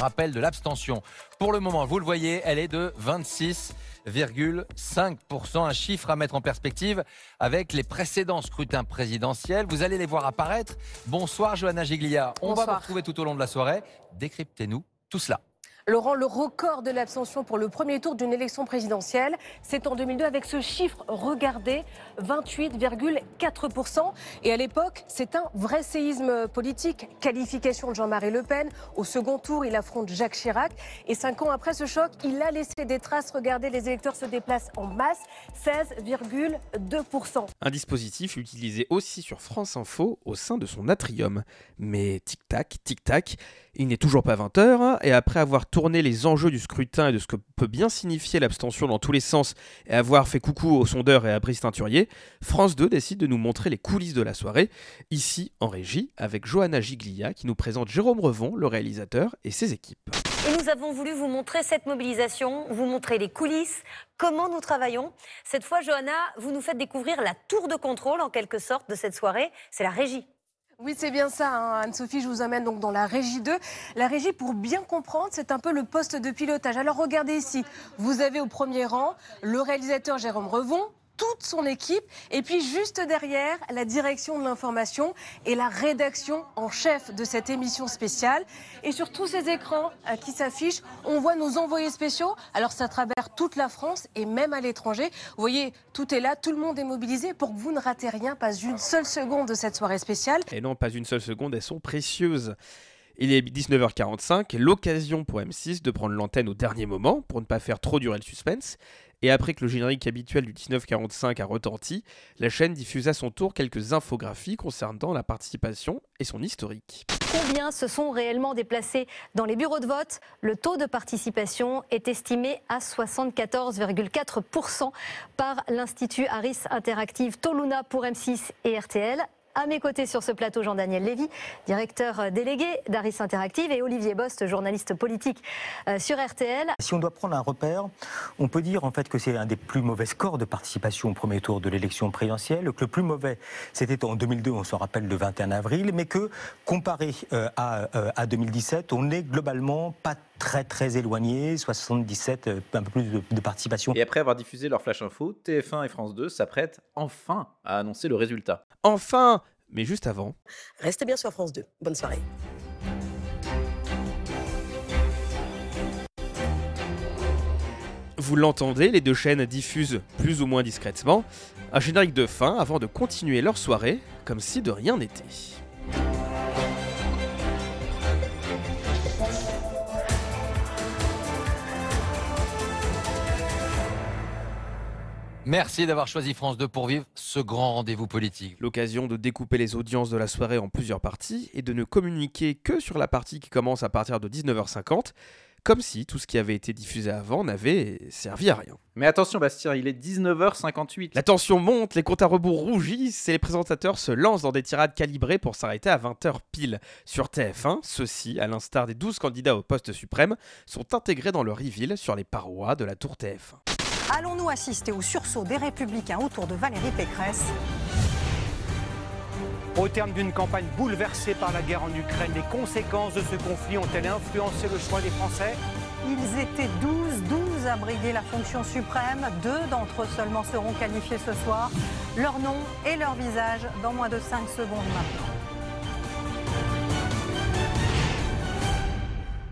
Rappel de l'abstention. Pour le moment, vous le voyez, elle est de 26,5%. Un chiffre à mettre en perspective avec les précédents scrutins présidentiels. Vous allez les voir apparaître. Bonsoir Johanna Giglia. On va vous retrouver tout au long de la soirée. Décryptez-nous tout cela. Laurent, le record de l'abstention pour le premier tour d'une élection présidentielle, c'est en 2002 avec ce chiffre, regardez, 28,4%. Et à l'époque, c'est un vrai séisme politique. Qualification de Jean-Marie Le Pen. Au second tour, il affronte Jacques Chirac. Et cinq ans après ce choc, il a laissé des traces. Regardez, les électeurs se déplacent en masse, 16,2%. Un dispositif utilisé aussi sur France Info au sein de son atrium. Mais tic-tac, tic-tac, il n'est toujours pas 20h, et après avoir tourné les enjeux du scrutin et de ce que peut bien signifier l'abstention dans tous les sens, et avoir fait coucou aux sondeurs et à Brice Teinturier, France 2 décide de nous montrer les coulisses de la soirée, ici en régie, avec Johanna Giglia qui nous présente Jérôme Revon, le réalisateur, et ses équipes. Et nous avons voulu vous montrer cette mobilisation, vous montrer les coulisses, comment nous travaillons. Cette fois, Johanna, vous nous faites découvrir la tour de contrôle, en quelque sorte, de cette soirée. C'est la régie. Oui, c'est bien ça, hein. Anne-Sophie. Je vous amène donc dans la régie 2. La régie, pour bien comprendre, c'est un peu le poste de pilotage. Alors regardez ici, vous avez au premier rang le réalisateur Jérôme Revon, toute son équipe. Et puis juste derrière, la direction de l'information et la rédaction en chef de cette émission spéciale. Et sur tous ces écrans euh, qui s'affichent, on voit nos envoyés spéciaux. Alors c'est à travers toute la France et même à l'étranger. Vous voyez, tout est là, tout le monde est mobilisé pour que vous ne ratez rien, pas une seule seconde de cette soirée spéciale. Et non, pas une seule seconde, elles sont précieuses. Il est 19h45, l'occasion pour M6 de prendre l'antenne au dernier moment pour ne pas faire trop durer le suspense. Et après que le générique habituel du 1945 a retenti, la chaîne diffuse à son tour quelques infographies concernant la participation et son historique. Combien se sont réellement déplacés dans les bureaux de vote? Le taux de participation est estimé à 74,4% par l'Institut Harris Interactive Toluna pour M6 et RTL. À mes côtés sur ce plateau, Jean-Daniel Lévy, directeur délégué d'Aris Interactive, et Olivier Bost, journaliste politique euh, sur RTL. Si on doit prendre un repère, on peut dire en fait que c'est un des plus mauvais scores de participation au premier tour de l'élection présidentielle, que le plus mauvais c'était en 2002, on s'en rappelle le 21 avril, mais que comparé euh, à, euh, à 2017, on n'est globalement pas très très éloigné, 77, un peu plus de, de, participation. Et après avoir diffusé leur flash info, TF1 et France 2 s'apprêtent enfin à annoncer le résultat. Enfin Mais juste avant. Restez bien sur France 2. Bonne soirée. Vous l'entendez, les deux chaînes diffusent plus ou moins discrètement un générique de fin avant de continuer leur soirée comme si de rien n'était. Merci d'avoir choisi France 2 pour vivre ce grand rendez-vous politique. L'occasion de découper les audiences de la soirée en plusieurs parties et de ne communiquer que sur la partie qui commence à partir de 19h50, comme si tout ce qui avait été diffusé avant n'avait servi à rien. Mais attention Bastien, il est 19h58. La tension monte, les comptes à rebours rougissent et les présentateurs se lancent dans des tirades calibrées pour s'arrêter à 20h pile. Sur TF1, ceux-ci, à l'instar des 12 candidats au poste suprême, sont intégrés dans le reveal sur les parois de la tour TF1. Allons-nous assister au sursaut des Républicains autour de Valérie Pécresse Au terme d'une campagne bouleversée par la guerre en Ukraine, les conséquences de ce conflit ont-elles influencé le choix des Français Ils étaient 12, 12 à briguer la fonction suprême. Deux d'entre eux seulement seront qualifiés ce soir. Leur nom et leur visage dans moins de 5 secondes maintenant.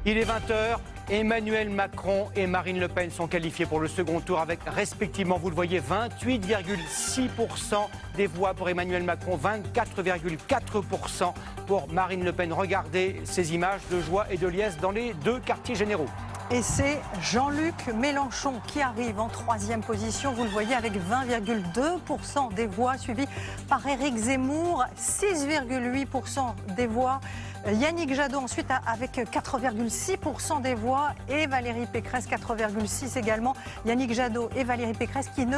Il est 20h. Emmanuel Macron et Marine Le Pen sont qualifiés pour le second tour avec respectivement, vous le voyez, 28,6% des voix pour Emmanuel Macron, 24,4% pour Marine Le Pen. Regardez ces images de joie et de liesse dans les deux quartiers généraux. Et c'est Jean-Luc Mélenchon qui arrive en troisième position. Vous le voyez avec 20,2% des voix, suivi par Éric Zemmour, 6,8% des voix. Yannick Jadot ensuite avec 4,6% des voix et Valérie Pécresse 4,6 également. Yannick Jadot et Valérie Pécresse qui ne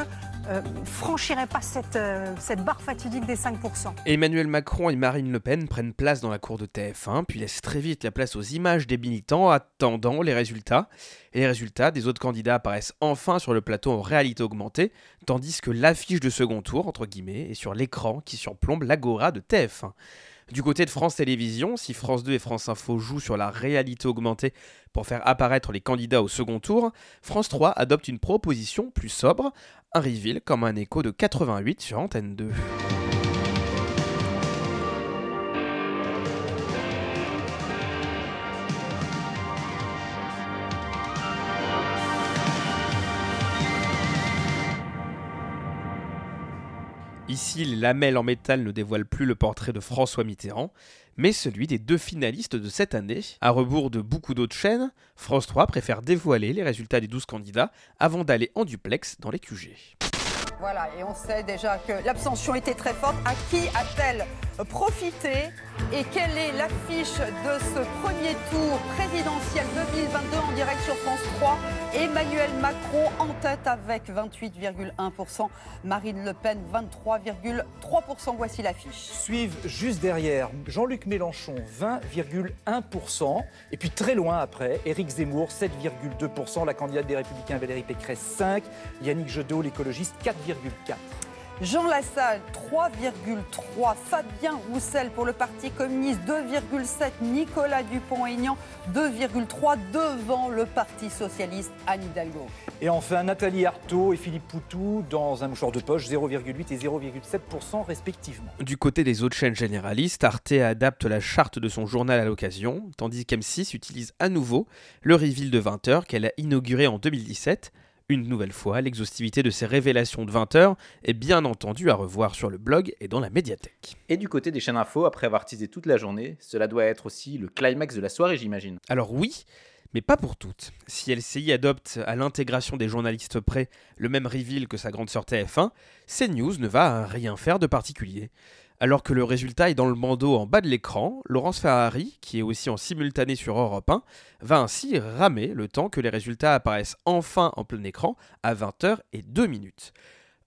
euh, franchiraient pas cette, euh, cette barre fatidique des 5%. Emmanuel Macron et Marine Le Pen prennent place dans la cour de TF1 puis laissent très vite la place aux images des militants attendant les résultats. Et les résultats des autres candidats apparaissent enfin sur le plateau en réalité augmentée, tandis que l'affiche de second tour, entre guillemets, est sur l'écran qui surplombe l'agora de TF1. Du côté de France Télévisions, si France 2 et France Info jouent sur la réalité augmentée pour faire apparaître les candidats au second tour, France 3 adopte une proposition plus sobre, un reveal comme un écho de 88 sur Antenne 2. Ici, les lamelles en métal ne dévoilent plus le portrait de François Mitterrand, mais celui des deux finalistes de cette année. À rebours de beaucoup d'autres chaînes, France 3 préfère dévoiler les résultats des 12 candidats avant d'aller en duplex dans les QG. Voilà, et on sait déjà que l'abstention était très forte. À qui a-t-elle profité Et quelle est l'affiche de ce premier tour présidentiel 2022 en direct sur France 3 Emmanuel Macron en tête avec 28,1%, Marine Le Pen 23,3%. Voici l'affiche. Suivent juste derrière Jean-Luc Mélenchon 20,1%, et puis très loin après, Éric Zemmour 7,2%, la candidate des Républicains Valérie Pécresse 5, Yannick Jadot l'écologiste 4,4%. Jean Lassalle, 3,3. Fabien Roussel pour le Parti communiste, 2,7. Nicolas Dupont-Aignan, 2,3 devant le Parti socialiste Anne Hidalgo. Et enfin, Nathalie Arthaud et Philippe Poutou dans un mouchoir de poche, 0,8 et 0,7% respectivement. Du côté des autres chaînes généralistes, Arte adapte la charte de son journal à l'occasion, tandis qu'M6 utilise à nouveau le reveal de 20h qu'elle a inauguré en 2017 une nouvelle fois, l'exhaustivité de ces révélations de 20 heures est bien entendu à revoir sur le blog et dans la médiathèque. Et du côté des chaînes info, après avoir teasé toute la journée, cela doit être aussi le climax de la soirée, j'imagine. Alors oui, mais pas pour toutes. Si LCI adopte à l'intégration des journalistes près le même reveal que sa grande sœur TF1, CNews ne va rien faire de particulier. Alors que le résultat est dans le bandeau en bas de l'écran, Laurence Ferrari, qui est aussi en simultané sur Europe 1, va ainsi ramer le temps que les résultats apparaissent enfin en plein écran à 20h et 2 minutes.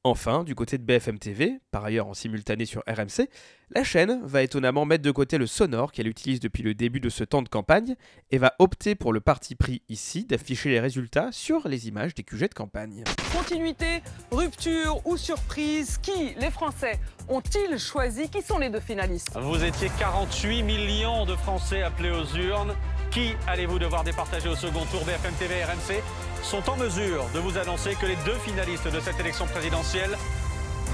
Enfin, du côté de BFM TV, par ailleurs en simultané sur RMC, la chaîne va étonnamment mettre de côté le sonore qu'elle utilise depuis le début de ce temps de campagne et va opter pour le parti pris ici d'afficher les résultats sur les images des QG de campagne. Continuité, rupture ou surprise, qui les Français ont-ils choisi? Qui sont les deux finalistes? Vous étiez 48 millions de Français appelés aux urnes. Qui allez-vous devoir départager au second tour BFM TV et RMC sont en mesure de vous annoncer que les deux finalistes de cette élection présidentielle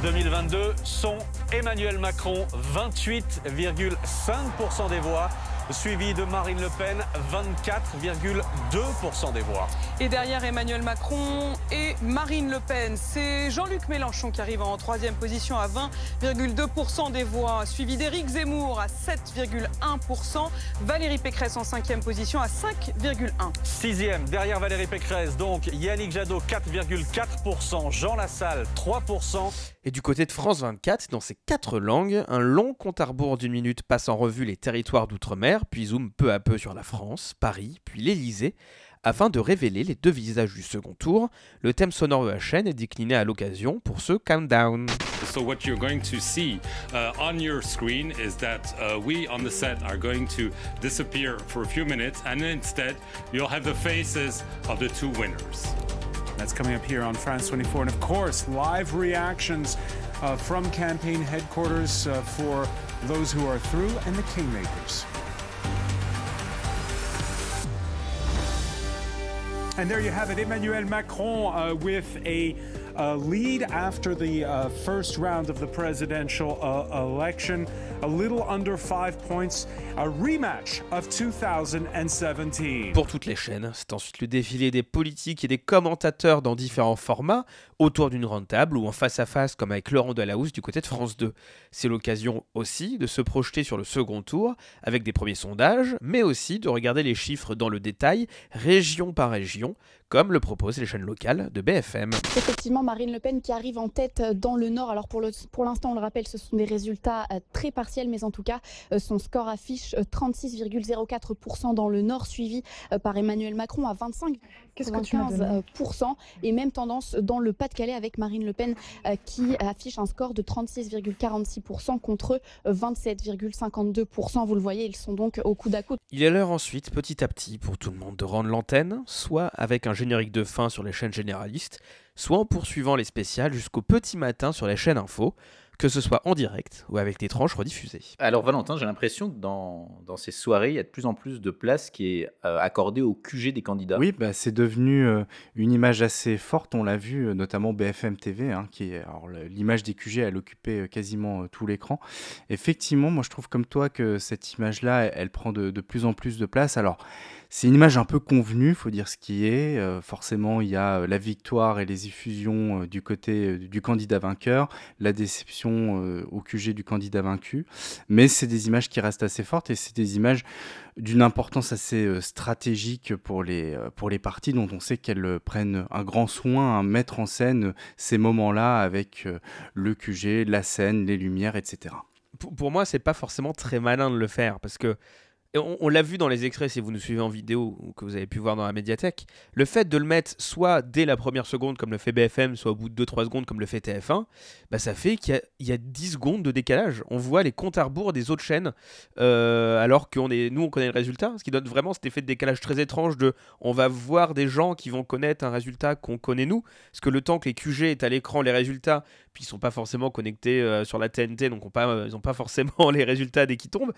2022 sont Emmanuel Macron, 28,5% des voix, suivi de Marine Le Pen, 24,2% des voix. Et derrière Emmanuel Macron et Marine Le Pen, c'est Jean-Luc Mélenchon qui arrive en troisième position à 20,2% des voix, suivi d'Éric Zemmour à 7,1%, Valérie Pécresse en cinquième position à 5,1%. Sixième, derrière Valérie Pécresse, donc Yannick Jadot, 4,4%, Jean Lassalle, 3%. Et du côté de France 24, dans ces quatre langues, un long compte à rebours d'une minute passe en revue les territoires d'outre-mer, puis zoome peu à peu sur la France, Paris, puis l'Elysée, afin de révéler les deux visages du second tour. Le thème sonore de la chaîne est décliné à l'occasion pour ce countdown. So what you're going to see uh, on your screen is that uh, we on the set are going to disappear for a few minutes, and instead you'll have the faces of the two winners. That's coming up here on France 24. And of course, live reactions uh, from campaign headquarters uh, for those who are through and the Kingmakers. And there you have it, Emmanuel Macron uh, with a lead after the uh, first round of the presidential uh, election. A little under five points, a rematch of 2017. Pour toutes les chaînes, c'est ensuite le défilé des politiques et des commentateurs dans différents formats, autour d'une grande table ou en face-à-face comme avec Laurent Delahousse du côté de France 2. C'est l'occasion aussi de se projeter sur le second tour avec des premiers sondages, mais aussi de regarder les chiffres dans le détail, région par région, comme le proposent les chaînes locales de BFM. Effectivement, Marine Le Pen qui arrive en tête dans le Nord. Alors pour l'instant, pour on le rappelle, ce sont des résultats très partiels, mais en tout cas, son score affiche 36,04% dans le Nord, suivi par Emmanuel Macron à 25,15%. Et même tendance dans le Pas-de-Calais avec Marine Le Pen qui affiche un score de 36,46% contre 27,52%. Vous le voyez, ils sont donc au coude à coude. Il est l'heure ensuite, petit à petit, pour tout le monde de rendre l'antenne, soit avec un générique de fin sur les chaînes généralistes, soit en poursuivant les spéciales jusqu'au petit matin sur les chaînes info, que ce soit en direct ou avec des tranches rediffusées. Alors Valentin, j'ai l'impression que dans, dans, ces soirées, il y a de plus en plus de place qui est euh, accordée au QG des candidats. Oui, bah, c'est devenu euh, une image assez forte, on l'a vu, euh, notamment BFM TV, hein, qui est l'image des QG, elle occupait quasiment tout l'écran. Effectivement, moi je trouve comme toi que cette image-là, elle, elle prend de, de, plus en plus de place. Alors c'est une image un peu convenue, faut dire ce qui est. Euh, forcément, il y a euh, la victoire et les effusions euh, du côté du candidat vainqueur, la déception au QG du candidat vaincu. Mais c'est des images qui restent assez fortes et c'est des images d'une importance assez stratégique pour les, pour les parties dont on sait qu'elles prennent un grand soin à mettre en scène ces moments-là avec le QG, la scène, les lumières, etc. Pour, pour moi, c'est pas forcément très malin de le faire parce que on, l'a vu dans les extraits, si vous nous suivez en vidéo ou que vous avez pu voir dans la médiathèque, le fait de le mettre soit dès la première seconde comme le fait BFM, soit au bout de 2-3 secondes comme le fait TF1, bah ça fait qu'il y, a 10 secondes de décalage. On voit les comptes à rebours des autres chaînes, euh, alors que nous on connaît le résultat, ce qui donne vraiment cet effet de décalage très étrange de on va voir des gens qui vont connaître un résultat qu'on connaît nous, parce que le temps que les QG est à l'écran les résultats, puis ils sont pas forcément connectés euh, sur la TNT, donc euh, ils n'ont pas forcément <laughs> les résultats dès qu'ils tombent,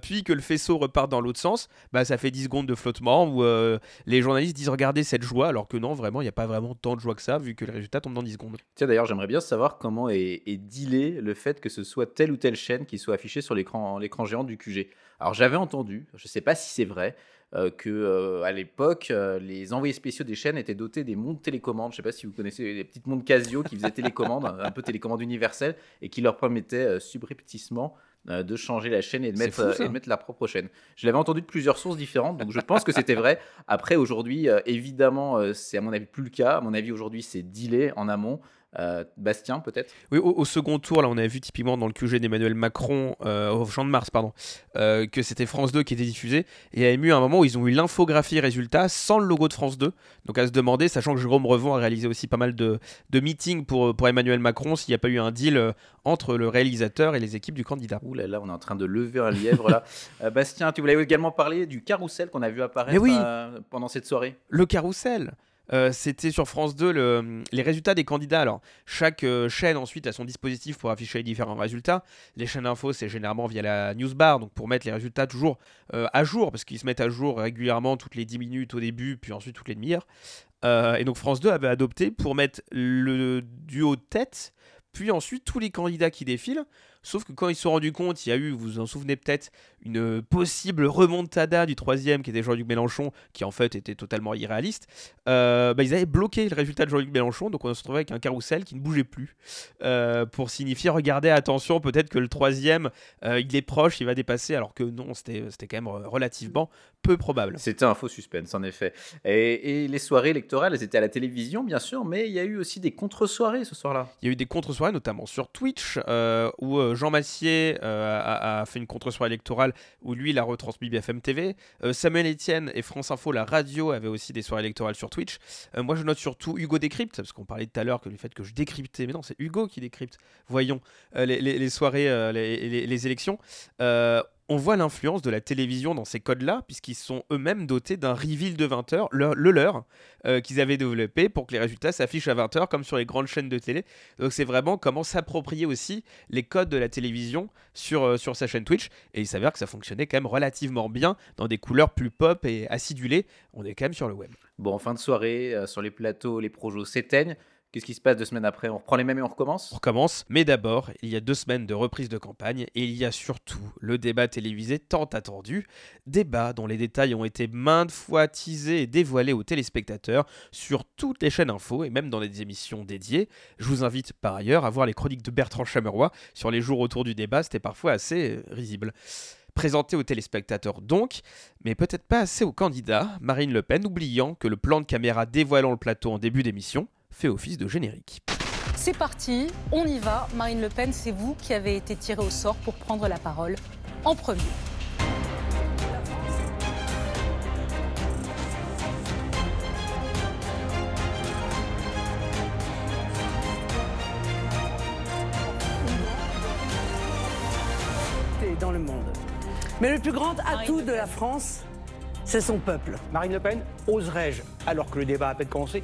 puis que le faisceau repart dans l'autre sens, bah, ça fait 10 secondes de flottement où euh, les journalistes disent regardez cette joie, alors que non, vraiment, il n'y a pas vraiment tant de joie que ça, vu que le résultat tombe dans 10 secondes. Tiens, d'ailleurs, j'aimerais bien savoir comment est, est dealé le fait que ce soit telle ou telle chaîne qui soit affichée sur l'écran géant du QG. Alors, j'avais entendu, je ne sais pas si c'est vrai, euh, que euh, à l'époque, les envoyés spéciaux des chaînes étaient dotés des montres télécommandes. Je ne sais pas si vous connaissez les petites montres Casio qui faisaient <laughs> télécommande, un peu télécommande universelle, et qui leur permettaient subrepticement euh, de changer la chaîne et de, mettre, euh, et mettre la propre chaîne. Je l'avais entendu de plusieurs sources différentes, donc je pense que c'était vrai. Après, aujourd'hui, euh, évidemment, c'est à mon avis plus le cas. À mon avis, aujourd'hui, c'est dealé en amont. Euh, Bastien, peut-être? Oui, au, second tour, là, on a vu typiquement dans le QG d'Emmanuel Macron, euh, au Champ de Mars, pardon, euh, que c'était France 2 qui était diffusé. Et il y a eu un moment où ils ont eu l'infographie résultat sans le logo de France 2. Donc à se demander, sachant que Jérôme Revon a réalisé aussi pas mal de, de meetings pour, pour Emmanuel Macron, s'il n'y a pas eu un deal entre le réalisateur et les équipes du candidat. Ouh là là, on est en train de lever un lièvre là. <laughs> Bastien, tu voulais également parler du carrousel qu'on a vu apparaître pendant cette soirée? Le carrousel euh, c'était sur France 2 les résultats des candidats. Alors, chaque euh, chaîne ensuite a son dispositif pour afficher les différents résultats. Les chaînes info, c'est généralement via la newsbar, donc pour mettre les résultats toujours euh, à jour, parce qu'ils se mettent à jour régulièrement toutes les 10 minutes au début, puis ensuite toutes les demi-heures. et donc France 2 avait adopté pour mettre le duo tête, puis ensuite tous les candidats qui défilent. Sauf que quand ils se sont rendus compte, il y a eu, vous vous en souvenez peut-être, une possible remontada du troisième qui était Jean-Luc Mélenchon, qui en fait était totalement irréaliste. Euh, bah, ils avaient bloqué le résultat de Jean-Luc Mélenchon, donc on se retrouvait avec un carrousel qui ne bougeait plus euh, pour signifier regardez attention, peut-être que le troisième euh, il est proche, il va dépasser, alors que non, c'était quand même relativement peu probable. C'était un faux suspense en effet. Et, et, les soirées électorales, elles étaient à la télévision bien sûr, mais il y a eu aussi des contre-soirées ce soir-là. Il y a eu des contre-soirées, notamment sur Twitch, où Jean Massier euh, a, fait une contre-soirée électorale où lui, il a retransmis BFM TV. Euh, Samuel Etienne et France Info, la radio, avaient aussi des soirées électorales sur Twitch. Euh, moi, je note surtout Hugo Décrypte, parce qu'on parlait tout à l'heure que du fait que je décryptais. Mais non, c'est Hugo qui décrypte. Voyons les, soirées, les, les, élections on voit l'influence de la télévision dans ces codes-là, puisqu'ils sont eux-mêmes dotés d'un reveal de 20h, le, leur, euh, qu'ils avaient développé pour que les résultats s'affichent à 20h, comme sur les grandes chaînes de télé. Donc c'est vraiment comment s'approprier aussi les codes de la télévision sur, euh, sur sa chaîne Twitch. Et il s'avère que ça fonctionnait quand même relativement bien, dans des couleurs plus pop et acidulées. On est quand même sur le web. Bon, en fin de soirée, euh, sur les plateaux, les projets s'éteignent. Qu'est-ce qui se passe deux semaines après? On reprend les mêmes et on recommence? On recommence, mais d'abord, il y a deux semaines de reprise de campagne et il y a surtout le débat télévisé tant attendu. Débat dont les détails ont été maintes fois teasés et dévoilés aux téléspectateurs sur toutes les chaînes info et même dans des émissions dédiées. Je vous invite par ailleurs à voir les chroniques de Bertrand Chameroy sur les jours autour du débat, c'était parfois assez euh, risible. Présenté aux téléspectateurs donc, mais peut-être pas assez aux candidats, Marine Le Pen oubliant que le plan de caméra dévoilant le plateau en début d'émission fait office de générique. C'est parti, on y va. Marine Le Pen, c'est vous qui avez été tirée au sort pour prendre la parole en premier. dans le monde. Mais le plus grand atout de la France, c'est son peuple. Marine Le Pen, oserais-je, alors que le débat a à peine commencé,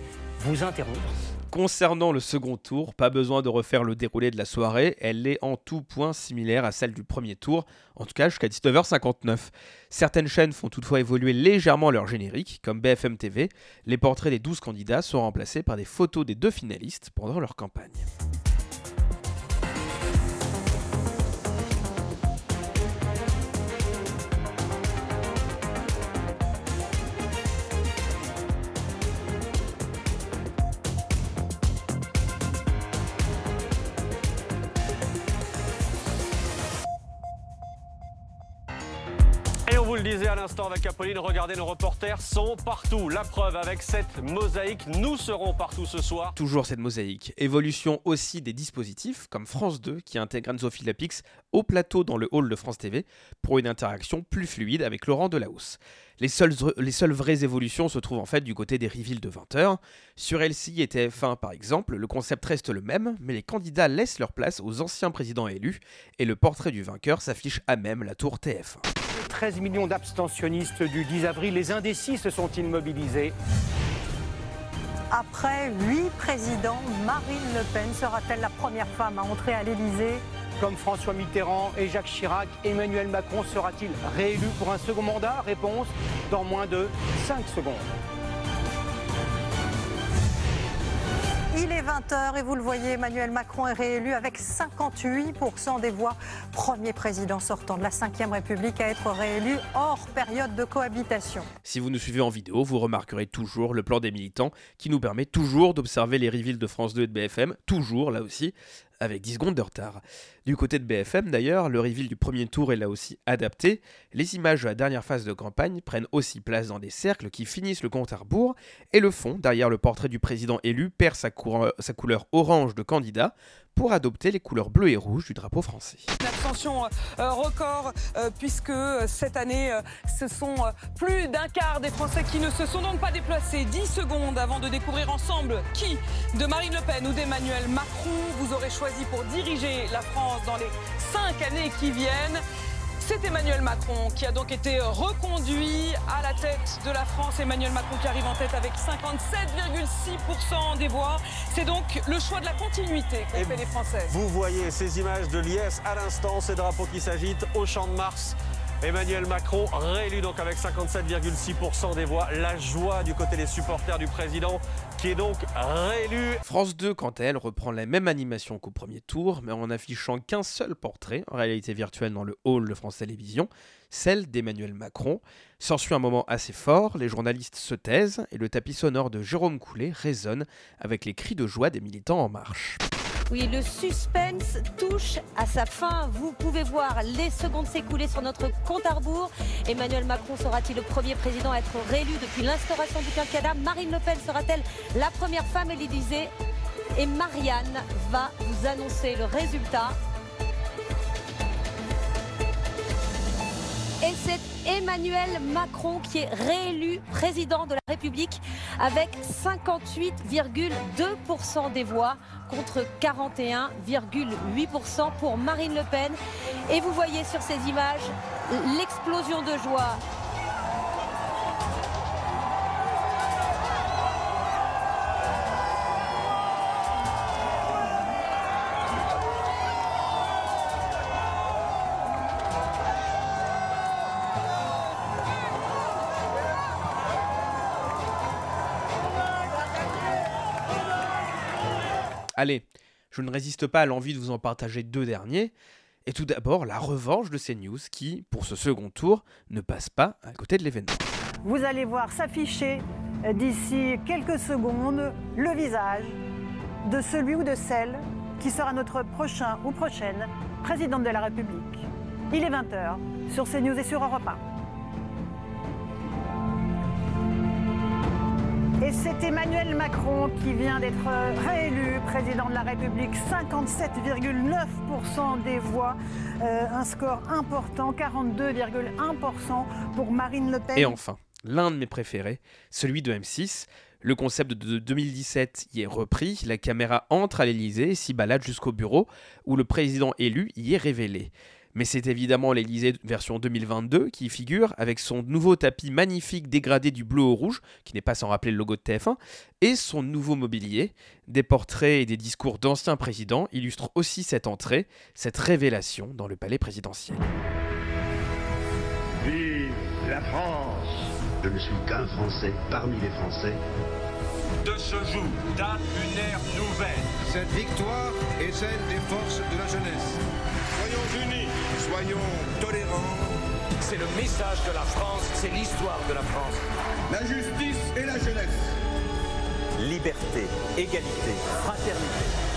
Concernant le second tour, pas besoin de refaire le déroulé de la soirée, elle est en tout point similaire à celle du premier tour, en tout cas jusqu'à 19h59. Certaines chaînes font toutefois évoluer légèrement leur générique, comme BFM TV. Les portraits des 12 candidats sont remplacés par des photos des deux finalistes pendant leur campagne. Apolline, regardez, nos reporters sont partout. La preuve avec cette mosaïque, nous serons partout ce soir. Toujours cette mosaïque. Évolution aussi des dispositifs, comme France 2 qui intègre Anne-Sophie au plateau dans le hall de France TV pour une interaction plus fluide avec Laurent Delahousse. Les seules, les seules vraies évolutions se trouvent en fait du côté des reveals de 20h. Sur LCI et TF1 par exemple, le concept reste le même, mais les candidats laissent leur place aux anciens présidents élus et le portrait du vainqueur s'affiche à même la tour TF1. 13 millions d'abstentionnistes du 10 avril, les indécis se sont immobilisés. Après huit présidents, Marine Le Pen sera-t-elle la première femme à entrer à l'Élysée? Comme François Mitterrand et Jacques Chirac, Emmanuel Macron sera-t-il réélu pour un second mandat? Réponse dans moins de 5 secondes. Il est 20h et vous le voyez, Emmanuel Macron est réélu avec 58% des voix. Premier président sortant de la Ve République à être réélu hors période de cohabitation. Si vous nous suivez en vidéo, vous remarquerez toujours le plan des militants qui nous permet toujours d'observer les reveals de France 2 et de BFM, toujours là aussi, avec 10 secondes de retard. Du côté de BFM d'ailleurs, le reveal du premier tour est là aussi adapté. Les images de la dernière phase de campagne prennent aussi place dans des cercles qui finissent le compte à rebours et le fond, derrière le portrait du président élu, perd sa, sa couleur orange de candidat pour adopter les couleurs bleues et rouges du drapeau français. Une abstention euh, record euh, puisque euh, cette année, euh, ce sont euh, plus d'un quart des Français qui ne se sont donc pas déplacés. 10 secondes avant de découvrir ensemble qui, de Marine Le Pen ou d'Emmanuel Macron, vous aurez choisi pour diriger la France dans les cinq années qui viennent. C'est Emmanuel Macron qui a donc été reconduit à la tête de la France. Emmanuel Macron qui arrive en tête avec 57,6% des voix. C'est donc le choix de la continuité qu'ont fait les Français. Vous voyez ces images de l'IS à l'instant, ces drapeaux qui s'agitent au champ de Mars. Emmanuel Macron réélu donc avec 57,6% des voix. La joie du côté des supporters du président qui est donc réélu. France 2, quant à elle, reprend la même animation qu'au premier tour, mais en affichant qu'un seul portrait en réalité virtuelle dans le hall de France Télévisions, celle d'Emmanuel Macron. S'ensuit un moment assez fort, les journalistes se taisent et le tapis sonore de Jérôme Coulet résonne avec les cris de joie des militants en marche. Oui, le suspense touche à sa fin. Vous pouvez voir les secondes s'écouler sur notre compte à rebours. Emmanuel Macron sera-t-il le premier président à être réélu depuis l'instauration du quinquennat Marine Le Pen sera-t-elle la première femme à l'Élysée? Et Marianne va vous annoncer le résultat. Et c'est Emmanuel Macron qui est réélu président de la République avec 58,2% des voix contre 41,8% pour Marine Le Pen. Et vous voyez sur ces images l'explosion de joie je ne résiste pas à l'envie de vous en partager deux derniers. Et tout d'abord, la revanche de ces news qui, pour ce second tour, ne passe pas à côté de l'événement. Vous allez voir s'afficher euh, d'ici quelques secondes le visage de celui ou de celle qui sera notre prochain ou prochaine présidente de la République. Il est 20h sur CNews et sur Europe 1. Et c'est Emmanuel Macron qui vient d'être réélu président de la République. 57,9% des voix. Euh, un score important, 42,1% pour Marine Le Pen. Et enfin, l'un de mes préférés, celui de M6. Le concept de 2017 y est repris, la caméra entre à l'Elysée et s'y balade jusqu'au bureau, où le président élu y est révélé. Mais c'est évidemment l'Elysée version 2022 qui y figure, avec son nouveau tapis magnifique dégradé du bleu au rouge, qui n'est pas sans rappeler le logo de TF1, et son nouveau mobilier. Des portraits et des discours d'anciens présidents illustrent aussi cette entrée, cette révélation dans le palais présidentiel. Vive la France Je ne suis qu'un Français parmi les Français. De ce jour, date une ère nouvelle. Cette victoire est celle des forces de la jeunesse. Soyons unis, soyons tolérants. C'est le message de la France, c'est l'histoire de la France. La justice et la jeunesse. Liberté, égalité, fraternité.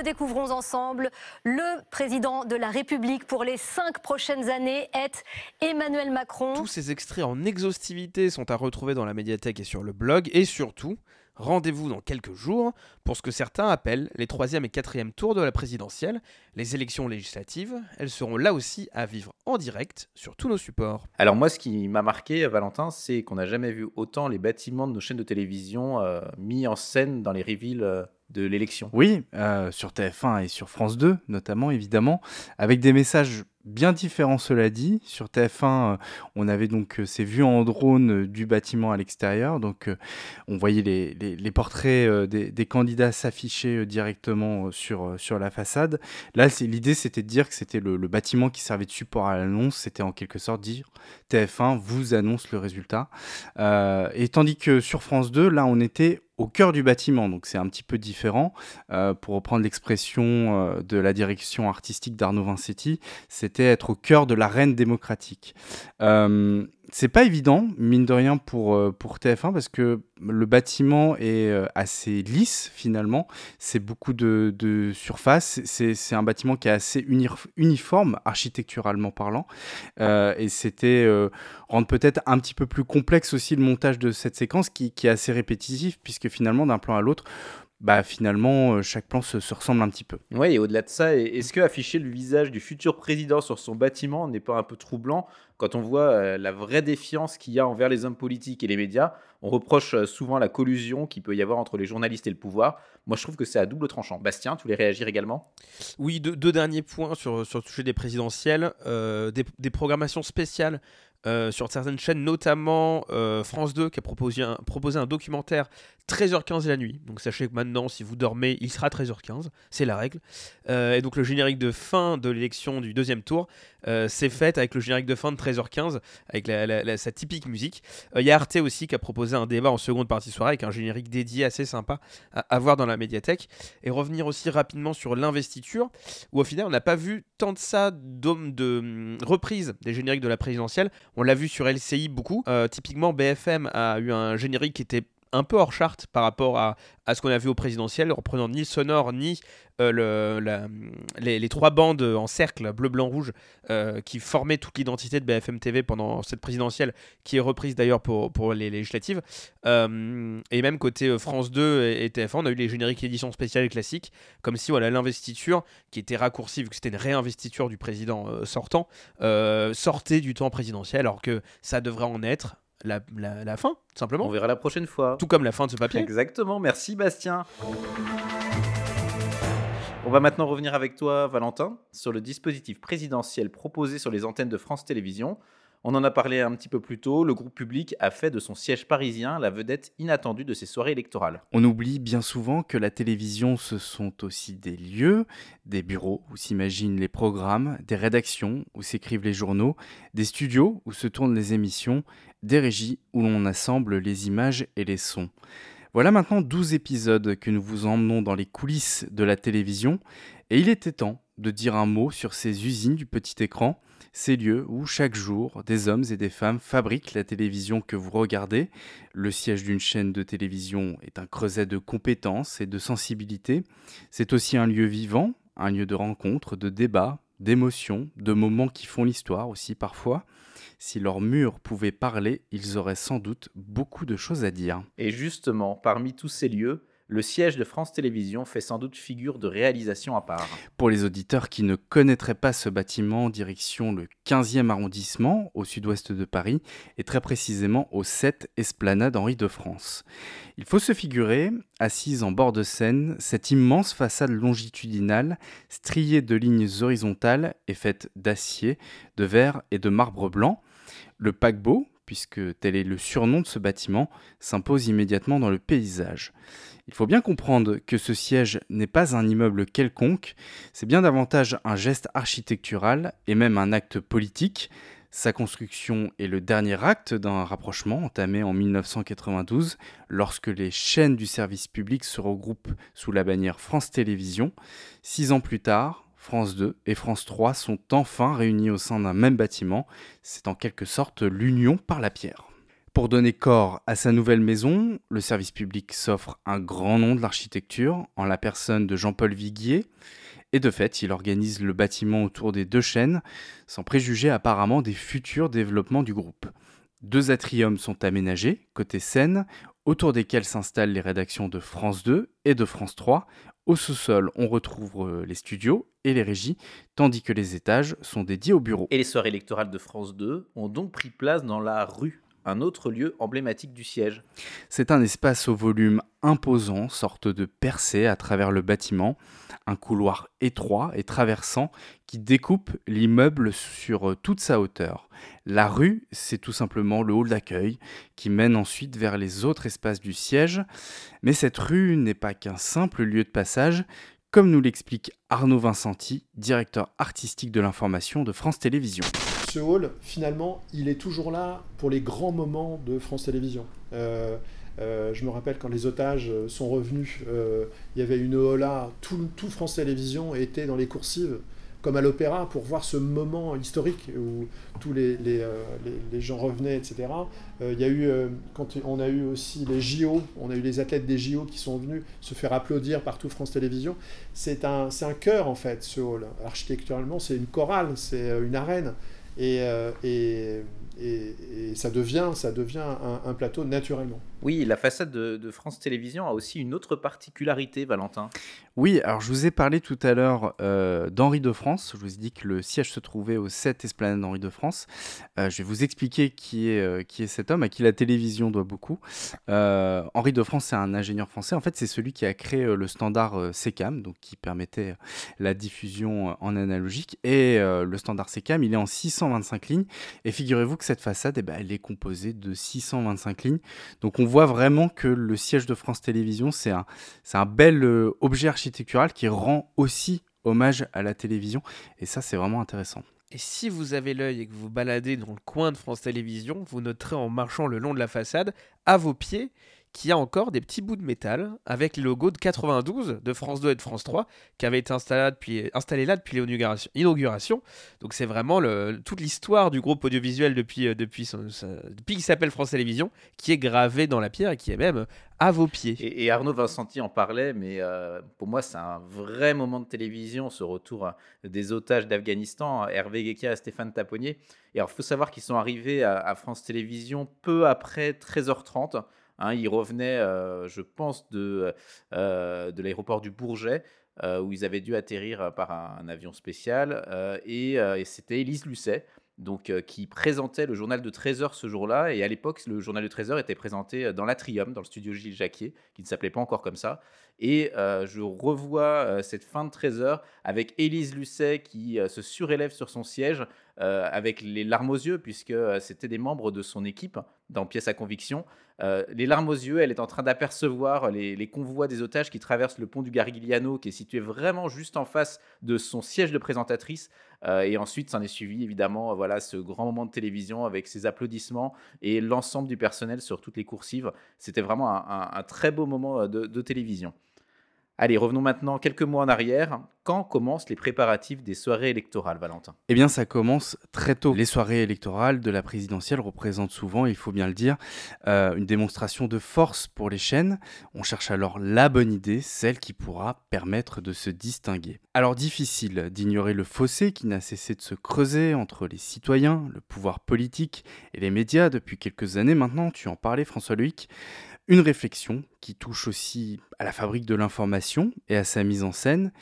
Le découvrons ensemble. Le président de la République pour les cinq prochaines années est Emmanuel Macron. Tous ces extraits en exhaustivité sont à retrouver dans la médiathèque et sur le blog. Et surtout, Rendez-vous dans quelques jours pour ce que certains appellent les troisième et quatrième tours de la présidentielle, les élections législatives. Elles seront là aussi à vivre en direct sur tous nos supports. Alors moi, ce qui m'a marqué, Valentin, c'est qu'on n'a jamais vu autant les bâtiments de nos chaînes de télévision euh, mis en scène dans les reveals euh, de l'élection. Oui, euh, sur TF1 et sur France 2 notamment, évidemment, avec des messages bien différents, cela dit. Sur TF1, euh, on avait donc euh, ces vues en drone du bâtiment à l'extérieur. Donc, on voyait les, portraits des, candidats s'afficher directement sur, sur la façade. Là, l'idée, c'était de dire que c'était le, le, bâtiment qui servait de support à l'annonce. C'était en quelque sorte dire TF1 vous annonce le résultat. et tandis que sur France 2, là, on était au cœur du bâtiment, donc c'est un petit peu différent. Euh, pour reprendre l'expression euh, de la direction artistique d'Arnaud Vincetti, c'était être au cœur de l'arène démocratique. Euh, c'est pas évident, mine de rien, pour, euh, pour TF1 parce que le bâtiment est euh, assez lisse finalement. C'est beaucoup de, de surface. C'est un bâtiment qui est assez uniforme, architecturalement parlant. Euh, et c'était rendre peut-être un petit peu plus complexe aussi le montage de cette séquence qui, qui est assez répétitif puisque finalement, d'un plan à l'autre, bah finalement chaque plan se, se, ressemble un petit peu. Oui, et au-delà de ça, est-ce que afficher le visage du futur président sur son bâtiment n'est pas un peu troublant quand on voit euh, la vraie défiance qu'il y a envers les hommes politiques et les médias, on reproche euh, souvent la collusion qu'il peut y avoir entre les journalistes et le pouvoir. Moi, je trouve que c'est à double tranchant. Bastien, tu voulais réagir également? Oui, deux, derniers points sur, sur le sujet des présidentielles. Euh, des, programmations spéciales sur certaines chaînes, notamment France 2 qui a proposé un, proposé un documentaire 13h15 la nuit. Donc sachez que maintenant, si vous dormez, il sera 13h15, c'est la règle. et donc le générique de fin de l'élection du deuxième tour, c'est fait avec le générique de fin de 13 13h15 avec sa typique musique. Il euh, y a Arte aussi qui a proposé un débat en seconde partie soirée avec un générique dédié assez sympa à, voir dans la médiathèque. Et revenir aussi rapidement sur l'investiture, où au final on n'a pas vu tant de ça d'hommes de hum, reprise des génériques de la présidentielle. On l'a vu sur LCI beaucoup. Euh, typiquement BFM a eu un générique qui était un peu hors charte par rapport à, à ce qu'on a vu au présidentiel, reprenant ni le sonore ni euh, le, les, trois bandes en cercle bleu, blanc, rouge euh, qui formaient toute l'identité de BFM TV pendant cette présidentielle, qui est reprise d'ailleurs pour, pour les législatives. Euh, et même côté France 2 et, TF1, on a eu les génériques éditions spéciales et classiques, comme si voilà l'investiture, qui était raccourcie vu que c'était une réinvestiture du président sortant, sortait du temps présidentiel, alors que ça devrait en être la, la, fin, simplement. On verra la prochaine fois. Tout comme la fin de ce papier. Exactement, merci Bastien. On va maintenant revenir avec toi, Valentin, sur le dispositif présidentiel proposé sur les antennes de France Télévisions. On en a parlé un petit peu plus tôt, le groupe public a fait de son siège parisien la vedette inattendue de ses soirées électorales. On oublie bien souvent que la télévision, ce sont aussi des lieux, des bureaux où s'imaginent les programmes, des rédactions où s'écrivent les journaux, des studios où se tournent les émissions, des régies où l'on assemble les images et les sons. Voilà maintenant 12 épisodes que nous vous emmenons dans les coulisses de la télévision, et il était temps de dire un mot sur ces usines du petit écran, ces lieux où chaque jour des hommes et des femmes fabriquent la télévision que vous regardez. Le siège d'une chaîne de télévision est un creuset de compétences et de sensibilité. C'est aussi un lieu vivant, un lieu de rencontre, de débat, d'émotions, de moments qui font l'histoire aussi parfois. Si leurs murs pouvaient parler, ils auraient sans doute beaucoup de choses à dire. Et justement, parmi tous ces lieux, le siège de France Télévisions fait sans doute figure de réalisation à part. Pour les auditeurs qui ne connaîtraient pas ce bâtiment, direction le 15e arrondissement, au sud-ouest de Paris, et très précisément au 7 Esplanade Henri de France. Il faut se figurer, assise en bord de Seine, cette immense façade longitudinale, striée de lignes horizontales et faite d'acier, de verre et de marbre blanc, le paquebot, puisque tel est le surnom de ce bâtiment, s'impose immédiatement dans le paysage. Il faut bien comprendre que ce siège n'est pas un immeuble quelconque, c'est bien davantage un geste architectural et même un acte politique. Sa construction est le dernier acte d'un rapprochement entamé en 1992 lorsque les chaînes du service public se regroupent sous la bannière France Télévisions. Six ans plus tard, France 2 et France 3 sont enfin réunis au sein d'un même bâtiment. C'est en quelque sorte l'union par la pierre. Pour donner corps à sa nouvelle maison, le service public s'offre un grand nom de l'architecture en la personne de Jean-Paul Viguier. Et de fait, il organise le bâtiment autour des deux chaînes, sans préjuger apparemment des futurs développements du groupe. Deux atriums sont aménagés, côté Seine, autour desquels s'installent les rédactions de France 2 et de France 3. Au sous-sol, on retrouve euh, les studios et les régies, tandis que les étages sont dédiés aux bureaux. Et les soirées électorales de France 2 ont donc pris place dans la rue un autre lieu emblématique du siège. C'est un espace au volume imposant, sorte de percée à travers le bâtiment, un couloir étroit et traversant qui découpe l'immeuble sur toute sa hauteur. La rue, c'est tout simplement le hall d'accueil qui mène ensuite vers les autres espaces du siège, mais cette rue n'est pas qu'un simple lieu de passage, comme nous l'explique Arnaud Vincenti, directeur artistique de l'information de France Télévisions ce hall, finalement, il est toujours là pour les grands moments de France Télévisions. Euh, euh, je me rappelle quand les otages sont revenus, euh, il y avait une hola, tout, France Télévisions était dans les coursives, comme à l'opéra, pour voir ce moment historique où tous les, gens revenaient, etc. il y a eu, quand on a eu aussi les JO, on a eu les athlètes des JO qui sont venus se faire applaudir par tout France Télévisions. C'est un, un cœur, en fait, ce hall. Architecturalement, c'est une chorale, c'est une arène. Euh, et, et, et, ça devient, ça devient un, un, plateau naturellement. Oui, la façade de, de, France Télévisions a aussi une autre particularité, Valentin. Oui, alors je vous ai parlé tout à l'heure euh, d'Henri de France. Je vous ai dit que le siège se trouvait au 7 Esplanade d'Henri de France. Euh, je vais vous expliquer qui est, euh, qui est cet homme, à qui la télévision doit beaucoup. Euh, Henri de France, c'est un ingénieur français. En fait, c'est celui qui a créé euh, le standard euh, SECAM, donc qui permettait la diffusion en analogique. Et le standard SECAM, il est en 625 lignes. Et figurez-vous que cette façade, eh ben, elle est composée de 625 lignes. Donc on voit vraiment que le siège de France Télévisions, c'est un, bel objet architectural qui rend aussi hommage à la télévision. Et ça, c'est vraiment intéressant. Et si vous avez l'œil et que vous baladez dans le coin de France Télévisions, vous noterez en marchant le long de la façade, à vos pieds, qu'il y a encore des petits bouts de métal avec le logo de 92 de France 2 et de France 3 qui avait été installé là depuis, là depuis l'inauguration. Donc c'est vraiment toute l'histoire du groupe audiovisuel depuis, euh, depuis, qu'il s'appelle France Télévisions qui est gravée dans la pierre et qui est même à vos pieds. Et, Arnaud Vincenti en parlait, mais euh, pour moi c'est un vrai moment de télévision, ce retour des otages d'Afghanistan, Hervé Guéquia et Stéphane Taponnier. Et alors il faut savoir qu'ils sont arrivés à, à France Télévisions peu après 13h30. Hein, il revenait, euh, je pense, de, euh, de l'aéroport du Bourget. Euh, où ils avaient dû atterrir par un, avion spécial. et, c'était Élise Lucet, donc, qui présentait le journal de 13h ce jour-là. Et à l'époque, le journal de 13h était présenté dans l'Atrium, dans le studio Gilles Jacquier, qui ne s'appelait pas encore comme ça. Et je revois cette fin de 13h avec Élise Lucet qui se surélève sur son siège avec les larmes aux yeux, puisque c'était des membres de son équipe dans Pièce à conviction. Les larmes aux yeux, elle est en train d'apercevoir les, convois des otages qui traversent le pont du Garigliano, qui est situé vraiment juste en face de son siège de présentatrice. et ensuite, s'en est suivi évidemment voilà, ce grand moment de télévision avec ses applaudissements et l'ensemble du personnel sur toutes les coursives. C'était vraiment un, très beau moment de télévision. Allez, revenons maintenant quelques mois en arrière. Quand commencent les préparatifs des soirées électorales, Valentin? Eh bien, ça commence très tôt. Les soirées électorales de la présidentielle représentent souvent, il faut bien le dire, euh, une démonstration de force pour les chaînes. On cherche alors la bonne idée, celle qui pourra permettre de se distinguer. Alors, difficile d'ignorer le fossé qui n'a cessé de se creuser entre les citoyens, le pouvoir politique et les médias depuis quelques années maintenant. Tu en parlais, François Loïc. Une réflexion qui touche aussi à la fabrique de l'information et à sa mise en scène.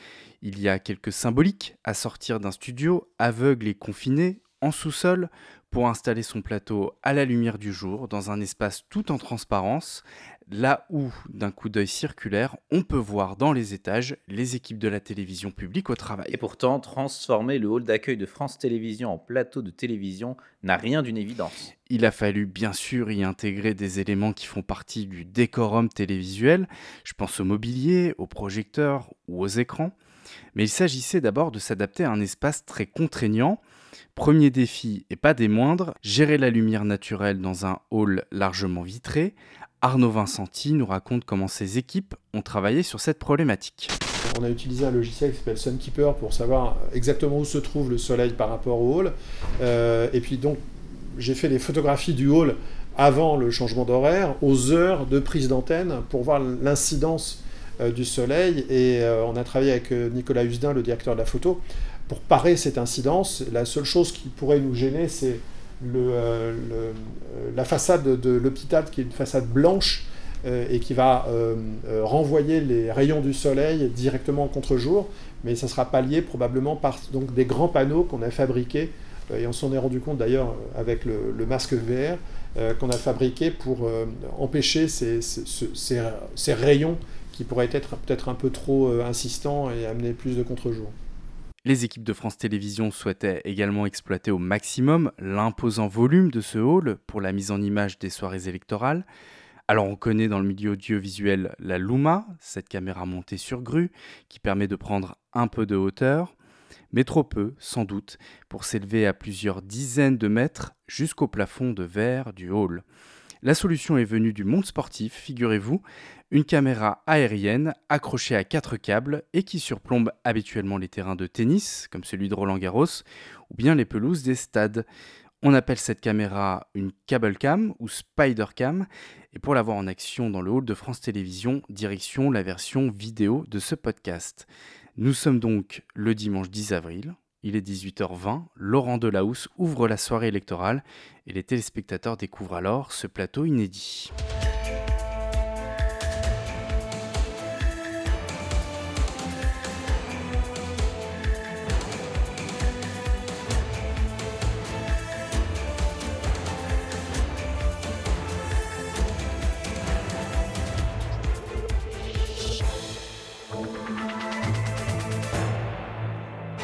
Il y a quelques symboliques à sortir d'un studio aveugle et confiné en sous-sol pour installer son plateau à la lumière du jour dans un espace tout en transparence, là où, d'un coup d'œil circulaire, on peut voir dans les étages les équipes de la télévision publique au travail. Et pourtant, transformer le hall d'accueil de France Télévisions en plateau de télévision n'a rien d'une évidence. Il a fallu bien sûr y intégrer des éléments qui font partie du décorum télévisuel, je pense au mobilier, aux projecteurs ou aux écrans, mais il s'agissait d'abord de s'adapter à un espace très contraignant, Premier défi, et pas des moindres, gérer la lumière naturelle dans un hall largement vitré. Arnaud Vincenti nous raconte comment ses équipes ont travaillé sur cette problématique. On a utilisé un logiciel qui s'appelle Sunkeeper pour savoir exactement où se trouve le soleil par rapport au hall. Euh, et puis donc, j'ai fait les photographies du hall avant le changement d'horaire, aux heures de prise d'antenne pour voir l'incidence du soleil. Et on a travaillé avec Nicolas Husdin, le directeur de la photo, pour parer cette incidence. La seule chose qui pourrait nous gêner, c'est le, la façade de l'hôpital qui est une façade blanche et qui va renvoyer les rayons du soleil directement en contre-jour mais ça sera pallié probablement par donc, des grands panneaux qu'on a fabriqués, euh, et on s'en est rendu compte d'ailleurs avec le, masque VR, euh, qu'on a fabriqué pour euh, empêcher ces, rayons qui pourraient être peut-être un peu trop insistants et amener plus de contre-jour. Les équipes de France Télévisions souhaitaient également exploiter au maximum l'imposant volume de ce hall pour la mise en image des soirées électorales. Alors on connaît dans le milieu audiovisuel la Luma, cette caméra montée sur grue qui permet de prendre un peu de hauteur, mais trop peu sans doute pour s'élever à plusieurs dizaines de mètres jusqu'au plafond de verre du hall. La solution est venue du monde sportif, figurez-vous, une caméra aérienne accrochée à quatre câbles et qui surplombe habituellement les terrains de tennis, comme celui de Roland Garros, ou bien les pelouses des stades. On appelle cette caméra une cable cam ou spider cam et pour l'avoir en action dans le hall de France Télévisions, direction la version vidéo de ce podcast. Nous sommes donc le dimanche 10 avril, il est 18h20, Laurent Delahousse ouvre la soirée électorale et les téléspectateurs découvrent alors ce plateau inédit.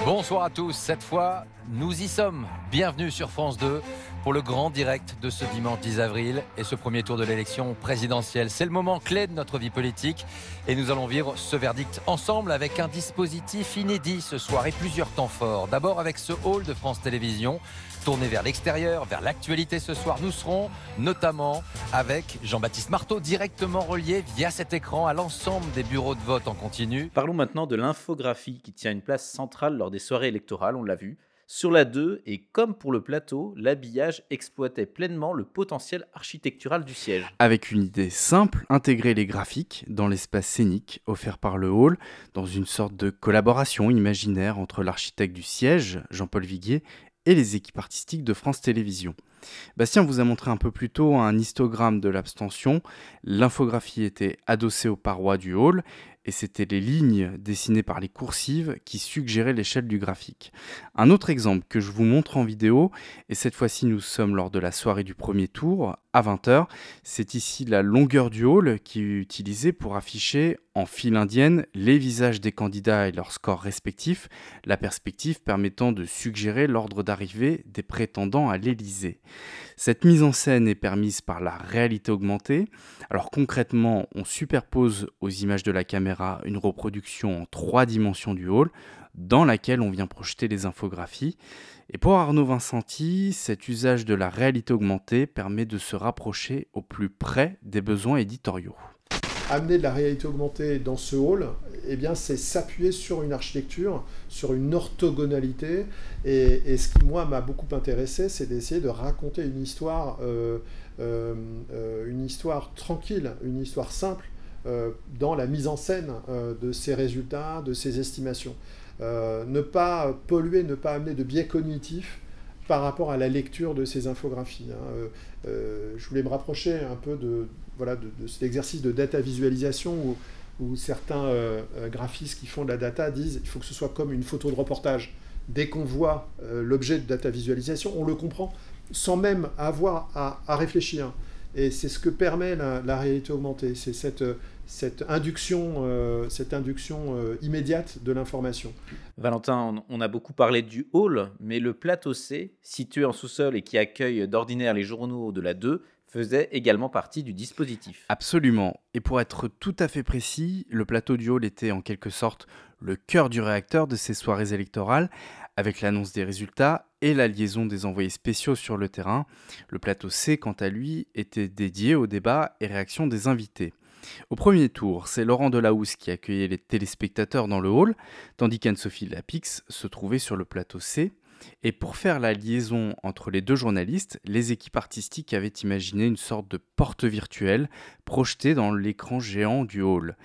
Bonsoir à tous, cette fois nous y sommes. Bienvenue sur France 2 pour le grand direct de ce dimanche 10 avril et ce premier tour de l'élection présidentielle. C'est le moment clé de notre vie politique et nous allons vivre ce verdict ensemble avec un dispositif inédit ce soir et plusieurs temps forts. D'abord avec ce hall de France Télévisions tourné vers l'extérieur, vers l'actualité ce soir. Nous serons notamment avec Jean-Baptiste Marteau, directement relié via cet écran à l'ensemble des bureaux de vote en continu. Parlons maintenant de l'infographie qui tient une place centrale lors des soirées électorales, on l'a vu. Sur la 2, et comme pour le plateau, l'habillage exploitait pleinement le potentiel architectural du siège. Avec une idée simple, intégrer les graphiques dans l'espace scénique offert par le hall, dans une sorte de collaboration imaginaire entre l'architecte du siège, Jean-Paul Viguier, et les équipes artistiques de France Télévisions. Bastien vous a montré un peu plus tôt un histogramme de l'abstention. L'infographie était adossée aux parois du hall et c'était les lignes dessinées par les coursives qui suggéraient l'échelle du graphique. Un autre exemple que je vous montre en vidéo, et cette fois-ci nous sommes lors de la soirée du premier tour à 20h, c'est ici la longueur du hall qui est utilisée pour afficher en file indienne les visages des candidats et leurs scores respectifs, la perspective permettant de suggérer l'ordre d'arrivée des prétendants à l'Élysée. Cette mise en scène est permise par la réalité augmentée. Alors concrètement, on superpose aux images de la caméra une reproduction en trois dimensions du hall dans laquelle on vient projeter les infographies. Et pour Arnaud Vincenti, cet usage de la réalité augmentée permet de se rapprocher au plus près des besoins éditoriaux amener de la réalité augmentée dans ce hall, eh c'est s'appuyer sur une architecture, sur une orthogonalité. Et, ce qui, moi, m'a beaucoup intéressé, c'est d'essayer de raconter une histoire, euh, euh, euh, une histoire tranquille, une histoire simple, dans la mise en scène de ces résultats, de ces estimations. ne pas polluer, ne pas amener de biais cognitifs par rapport à la lecture de ces infographies. Hein. je voulais me rapprocher un peu de, voilà, de, cet exercice de data visualisation où, certains euh, euh, graphistes qui font de la data disent il faut que ce soit comme une photo de reportage. Dès qu'on voit euh, l'objet de data visualisation, on le comprend sans même avoir à, réfléchir. Et c'est ce que permet la, réalité augmentée. C'est cette, cette induction, cette induction immédiate de l'information. Valentin, on a beaucoup parlé du hall, mais le plateau C, situé en sous-sol et qui accueille d'ordinaire les journaux de la 2, faisait également partie du dispositif. Absolument. Et pour être tout à fait précis, le plateau du hall était en quelque sorte le cœur du réacteur de ces soirées électorales, avec l'annonce des résultats et la liaison des envoyés spéciaux sur le terrain. Le plateau C, quant à lui, était dédié au débat et réaction des invités. Au premier tour, c'est Laurent Delahousse qui accueillait les téléspectateurs dans le hall, tandis qu'Anne-Sophie Lapix se trouvait sur le plateau C. Et pour faire la liaison entre les deux journalistes, les équipes artistiques avaient imaginé une sorte de porte virtuelle projetée dans l'écran géant du hall.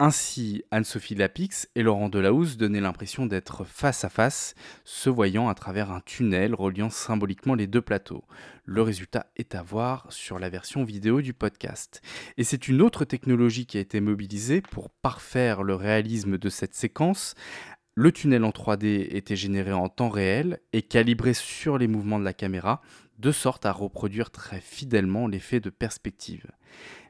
Ainsi, Anne-Sophie Lapix et Laurent Delahousse donnaient l'impression d'être face à face, se voyant à travers un tunnel reliant symboliquement les deux plateaux. Le résultat est à voir sur la version vidéo du podcast. Et c'est une autre technologie qui a été mobilisée pour parfaire le réalisme de cette séquence. Le tunnel en 3D était généré en temps réel et calibré sur les mouvements de la caméra, de sorte à reproduire très fidèlement l'effet de perspective.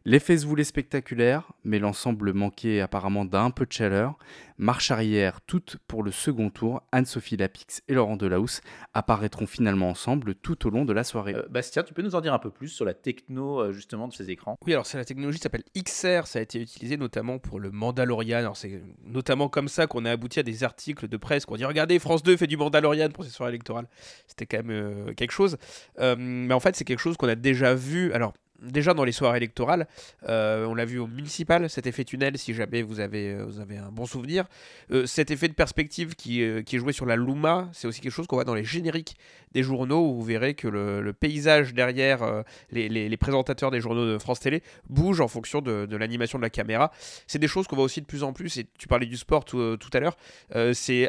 L'effet se voulait spectaculaire, mais l'ensemble manquait apparemment d'un peu de chaleur. Marche arrière, toutes pour le second tour, Anne-Sophie Lapix et Laurent Delahousse apparaîtront finalement ensemble tout au long de la soirée. Euh, Bastien, tu peux nous en dire un peu plus sur la techno euh, justement de ces écrans? Oui, alors c'est la technologie qui s'appelle XR, ça a été utilisé notamment pour le Mandalorian. Alors c'est notamment comme ça qu'on a abouti à des articles de presse qu'on dit regardez France 2 fait du Mandalorian pour ses soirées électorales. C'était quand même euh, quelque chose. Euh, mais en fait c'est quelque chose qu'on a déjà vu. Alors déjà dans les soirées électorales, euh, on l'a vu au municipal, cet effet tunnel, si jamais vous avez, euh, vous avez un bon souvenir. Euh, cet effet de perspective qui, qui est joué sur la Luma, c'est aussi quelque chose qu'on voit dans les génériques des journaux, où vous verrez que le, paysage derrière les, les- les présentateurs des journaux de France Télé bouge en fonction de, de l'animation de la caméra. C'est des choses qu'on voit aussi de plus en plus, et tu parlais du sport tout, tout à l'heure, c'est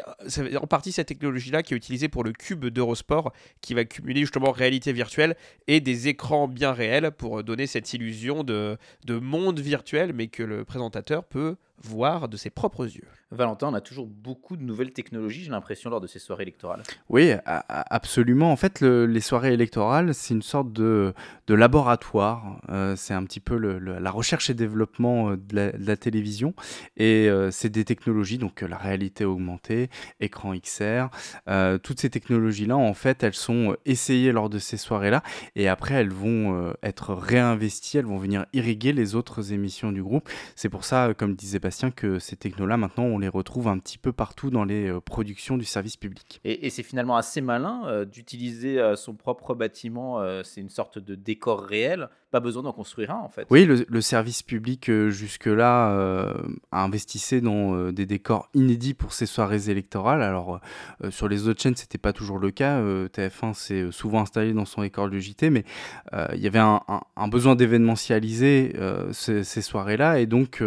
en partie cette technologie-là qui est utilisée pour le cube d'Eurosport, qui va cumuler justement réalité virtuelle et des écrans bien réels pour donner cette illusion de, de monde virtuel, mais que le présentateur peut voir de ses propres yeux. Valentin, on a toujours beaucoup de nouvelles technologies, j'ai l'impression, lors de ces soirées électorales. Oui, absolument. En fait, le- les soirées électorales, c'est une sorte de, de laboratoire. Euh, c'est un petit peu le- le- la recherche et développement euh, de la, de la télévision. Et euh, c'est des technologies, donc la réalité augmentée, écran XR. euh, toutes ces technologies-là, en fait, elles sont essayées lors de ces soirées-là. Et après, elles vont euh, être réinvesties, elles vont venir irriguer les autres émissions du groupe. C'est pour ça, comme disait Que ces technos-là, maintenant, on les retrouve un petit peu partout dans les euh, productions du service public. Et, et c'est finalement assez malin euh, d'utiliser euh, son propre bâtiment, euh, c'est une sorte de décor réel, pas besoin d'en construire un en fait. Oui, le, le service public jusque-là euh, investissait dans des décors inédits pour ces soirées électorales. Alors sur les autres chaînes, c'était pas toujours le cas. Euh, TF1 s'est souvent installé dans son décor de JT, mais il y avait un, un- un besoin d'événementialiser ces, ces soirées-là, et donc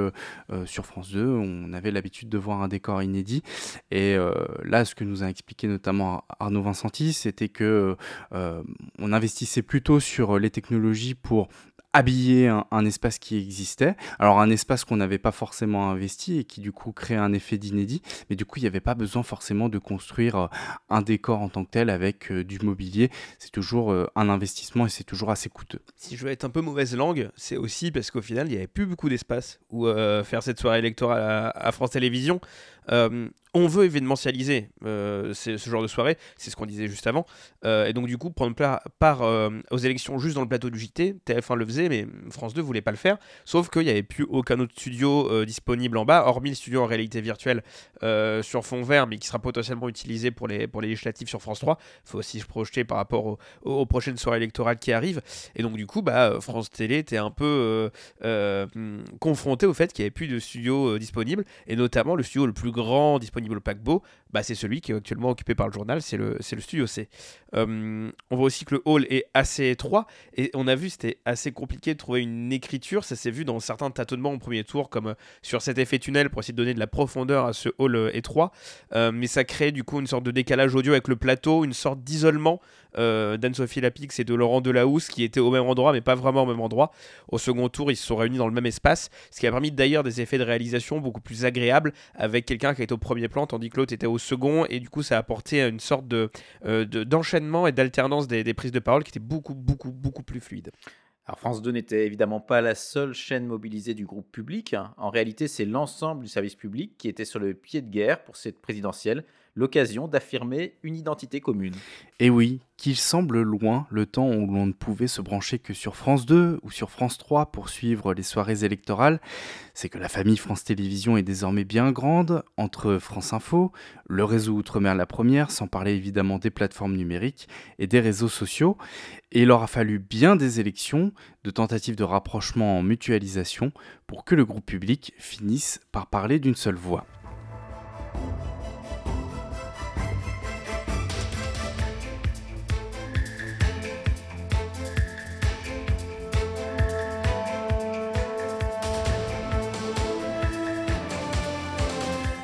sur France 2, on avait l'habitude de voir un décor inédit. Et euh, là, ce que nous a expliqué notamment Arnaud Vincenti, c'était que euh, on investissait plutôt sur les technologies pour habiller un, espace qui existait. Alors un espace qu'on n'avait pas forcément investi et qui du coup crée un effet d'inédit, mais du coup il n'y avait pas besoin forcément de construire euh, un décor en tant que tel avec euh, du mobilier. C'est toujours euh, un investissement et c'est toujours assez coûteux. Si je veux être un peu mauvaise langue, c'est aussi parce qu'au final, il n'y avait plus beaucoup d'espace où faire cette soirée électorale à, France Télévisions. On veut événementialiser euh, ce genre de soirée, c'est ce qu'on disait juste avant. Euh, et donc, du coup, prendre part euh, aux élections juste dans le plateau du JT, TF1 le faisait, mais France 2 voulait pas le faire. Sauf qu'il n'y avait plus aucun autre studio disponible en bas, hormis le studio en réalité virtuelle sur fond vert, mais qui sera potentiellement utilisé pour les, pour les législatives sur France 3. Il faut aussi se projeter par rapport au- aux, prochaines soirées électorales qui arrivent. Et donc, du coup, bah, France Télé était un peu confronté au fait qu'il n'y avait plus de studio disponible, et notamment le studio le plus grand disponible au paquebot, bah, c'est celui qui est actuellement occupé par le journal, c'est le, le studio. Euh, on voit aussi que le hall est assez étroit, et on a vu c'était assez compliqué de trouver une écriture, ça s'est vu dans certains tâtonnements au premier tour, comme euh, sur cet effet tunnel pour essayer de donner de la profondeur à ce hall euh, étroit, mais ça crée du coup une sorte de décalage audio avec le plateau, une sorte d'isolement d'Anne-Sophie Lapix et de Laurent Delahousse qui étaient au même endroit mais pas vraiment au même endroit. Au second tour, ils se sont réunis dans le même espace, ce qui a permis d'ailleurs des effets de réalisation beaucoup plus agréables avec quelqu'un qui était au premier plan tandis que l'autre était au second et du coup ça a apporté une sorte euh, de- d'enchaînement et d'alternance des, des prises de parole qui était beaucoup beaucoup beaucoup plus fluide. Alors France 2 n'était évidemment pas la seule chaîne mobilisée du groupe public. En réalité, c'est l'ensemble du service public qui était sur le pied de guerre pour cette présidentielle, l'occasion d'affirmer une identité commune. Et oui, qu'il semble loin le temps où l'on ne pouvait se brancher que sur France 2 ou sur France 3 pour suivre les soirées électorales, c'est que la famille France Télévisions est désormais bien grande, entre France Info, le réseau Outre-mer La Première, sans parler évidemment des plateformes numériques et des réseaux sociaux, et il aura fallu bien des élections, de tentatives de rapprochement en mutualisation, pour que le groupe public finisse par parler d'une seule voix.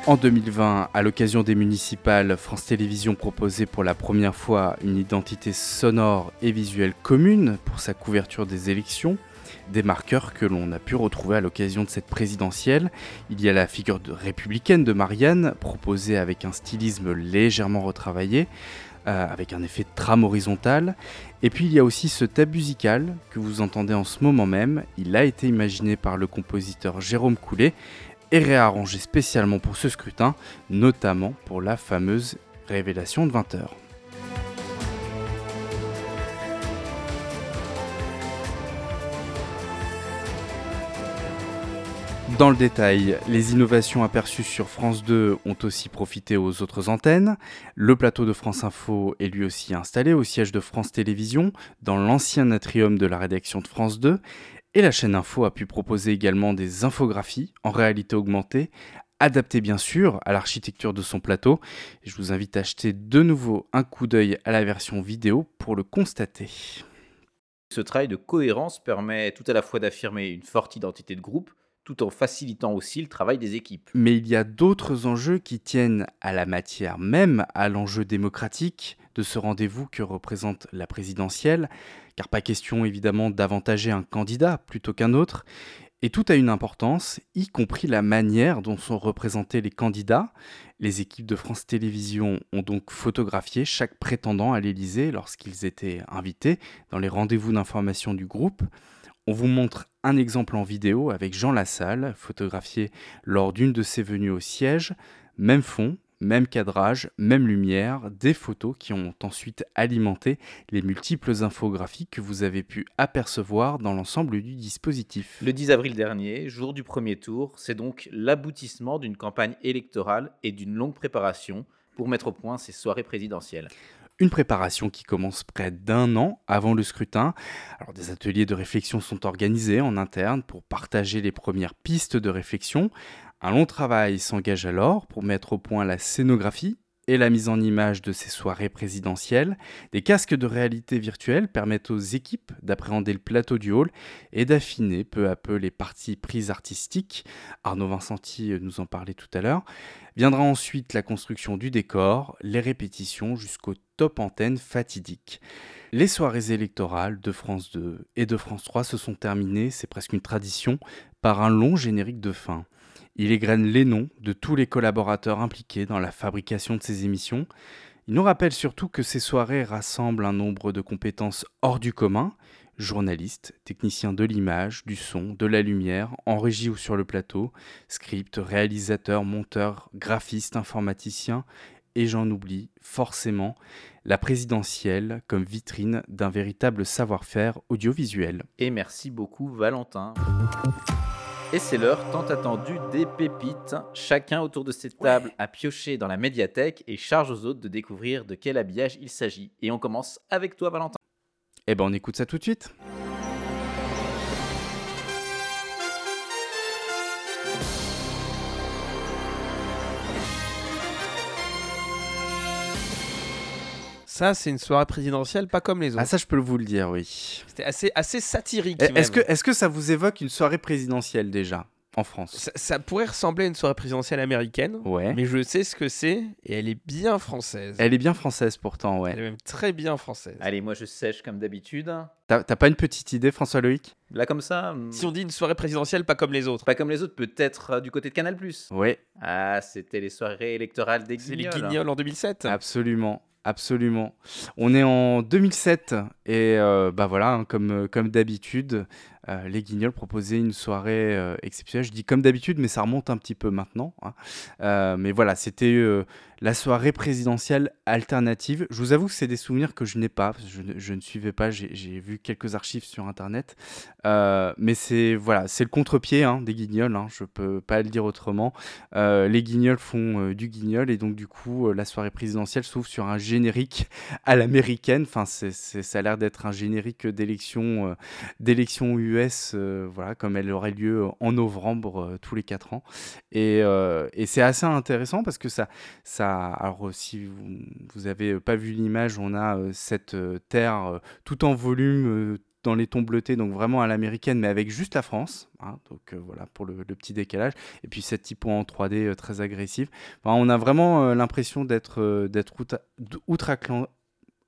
En 2020, à l'occasion des municipales, France Télévisions proposait pour la première fois une identité sonore et visuelle commune pour sa couverture des élections. Des marqueurs que l'on a pu retrouver à l'occasion de cette présidentielle. Il y a la figure républicaine de Marianne, proposée avec un stylisme légèrement retravaillé, euh, avec un effet de trame horizontale. Et puis il y a aussi ce thème musical que vous entendez en ce moment même. Il a été imaginé par le compositeur Jérôme Coulet et réarrangé spécialement pour ce scrutin, notamment pour la fameuse révélation de 20h. Dans le détail, les innovations aperçues sur France 2 ont aussi profité aux autres antennes. Le plateau de France Info est lui aussi installé au siège de France Télévisions, dans l'ancien atrium de la rédaction de France 2, et la chaîne Info a pu proposer également des infographies en réalité augmentée, adaptées bien sûr à l'architecture de son plateau. Je vous invite à acheter de nouveau un coup d'œil à la version vidéo pour le constater. Ce travail de cohérence permet tout à la fois d'affirmer une forte identité de groupe, tout en facilitant aussi le travail des équipes. Mais il y a d'autres enjeux qui tiennent à la matière même, à l'enjeu démocratique de ce rendez-vous que représente la présidentielle, car pas question évidemment d'avantager un candidat plutôt qu'un autre, et tout a une importance, y compris la manière dont sont représentés les candidats. Les équipes de France Télévisions ont donc photographié chaque prétendant à l'Élysée lorsqu'ils étaient invités dans les rendez-vous d'information du groupe. On vous montre un exemple en vidéo avec Jean Lassalle, photographié lors d'une de ses venues au siège. Même fond, même cadrage, même lumière, des photos qui ont ensuite alimenté les multiples infographies que vous avez pu apercevoir dans l'ensemble du dispositif. Le 10 avril dernier, jour du premier tour, c'est donc l'aboutissement d'une campagne électorale et d'une longue préparation pour mettre au point ces soirées présidentielles. Une préparation qui commence près d'un an avant le scrutin. Alors des ateliers de réflexion sont organisés en interne pour partager les premières pistes de réflexion. Un long travail s'engage alors pour mettre au point la scénographie et la mise en image de ces soirées présidentielles. Des casques de réalité virtuelle permettent aux équipes d'appréhender le plateau du hall et d'affiner peu à peu les parties prises artistiques. Arnaud Vincenti nous en parlait tout à l'heure. Viendra ensuite la construction du décor, les répétitions jusqu'au top antenne fatidique. Les soirées électorales de France 2 et de France 3 se sont terminées, c'est presque une tradition, par un long générique de fin. Il égrène les noms de tous les collaborateurs impliqués dans la fabrication de ces émissions. Il nous rappelle surtout que ces soirées rassemblent un nombre de compétences hors du commun, journalistes, techniciens de l'image, du son, de la lumière, en régie ou sur le plateau, script, réalisateurs, monteurs, graphistes, informaticiens, et j'en oublie forcément la présidentielle comme vitrine d'un véritable savoir-faire audiovisuel. Et merci beaucoup Valentin. Et c'est l'heure tant attendue des pépites. Chacun autour de cette table a pioché dans la médiathèque et charge aux autres de découvrir de quel habillage il s'agit. Et on commence avec toi, Valentin. Eh ben, on écoute ça tout de suite. Ça, c'est une soirée présidentielle pas comme les autres. Ah, ça, je peux vous le dire, oui. C'était assez, assez satirique. Est-ce que, est que ça vous évoque une soirée présidentielle déjà en France? Ça, pourrait ressembler à une soirée présidentielle américaine, ouais. mais je sais ce que c'est et elle est bien française. Elle est bien française pourtant, ouais. Elle est même très bien française. Allez, moi je sèche comme d'habitude. T'as pas une petite idée, François Loïc? Là comme ça Si on dit une soirée présidentielle pas comme les autres. Pas comme les autres, peut-être euh, du côté de Canal+. Ouais. Ah, c'était les soirées électorales des Guignols. C'est les Guignols en 2007. Absolument. Absolument. On est en 2007 et euh, bah voilà, hein, comme, comme d'habitude, euh, les Guignols proposaient une soirée euh, exceptionnelle. Je dis comme d'habitude, mais ça remonte un petit peu maintenant. Hein. mais voilà, c'était la soirée présidentielle alternative. Je vous avoue que c'est des souvenirs que je n'ai pas, je, ne suivais pas, j'ai vu quelques archives sur Internet. mais c'est voilà, c'est le contre-pied hein, des Guignols, hein, je peux pas le dire autrement. les Guignols font du Guignol et donc du coup, la soirée présidentielle s'ouvre sur un générique à l'américaine. Enfin, ça a l'air d'être un générique d'élection d'élection US, voilà, comme elle aurait lieu en novembre tous les 4 ans. Et, c'est assez intéressant parce que ça, ça alors si vous, n'avez pas vu l'image, on a cette terre tout en volume dans les tons bleutés, donc vraiment à l'américaine, mais avec juste la France. hein, donc euh, voilà pour le, petit décalage. Et puis cette typo en 3D euh, très agressive. On a vraiment euh, l'impression d'être euh, d'être outre-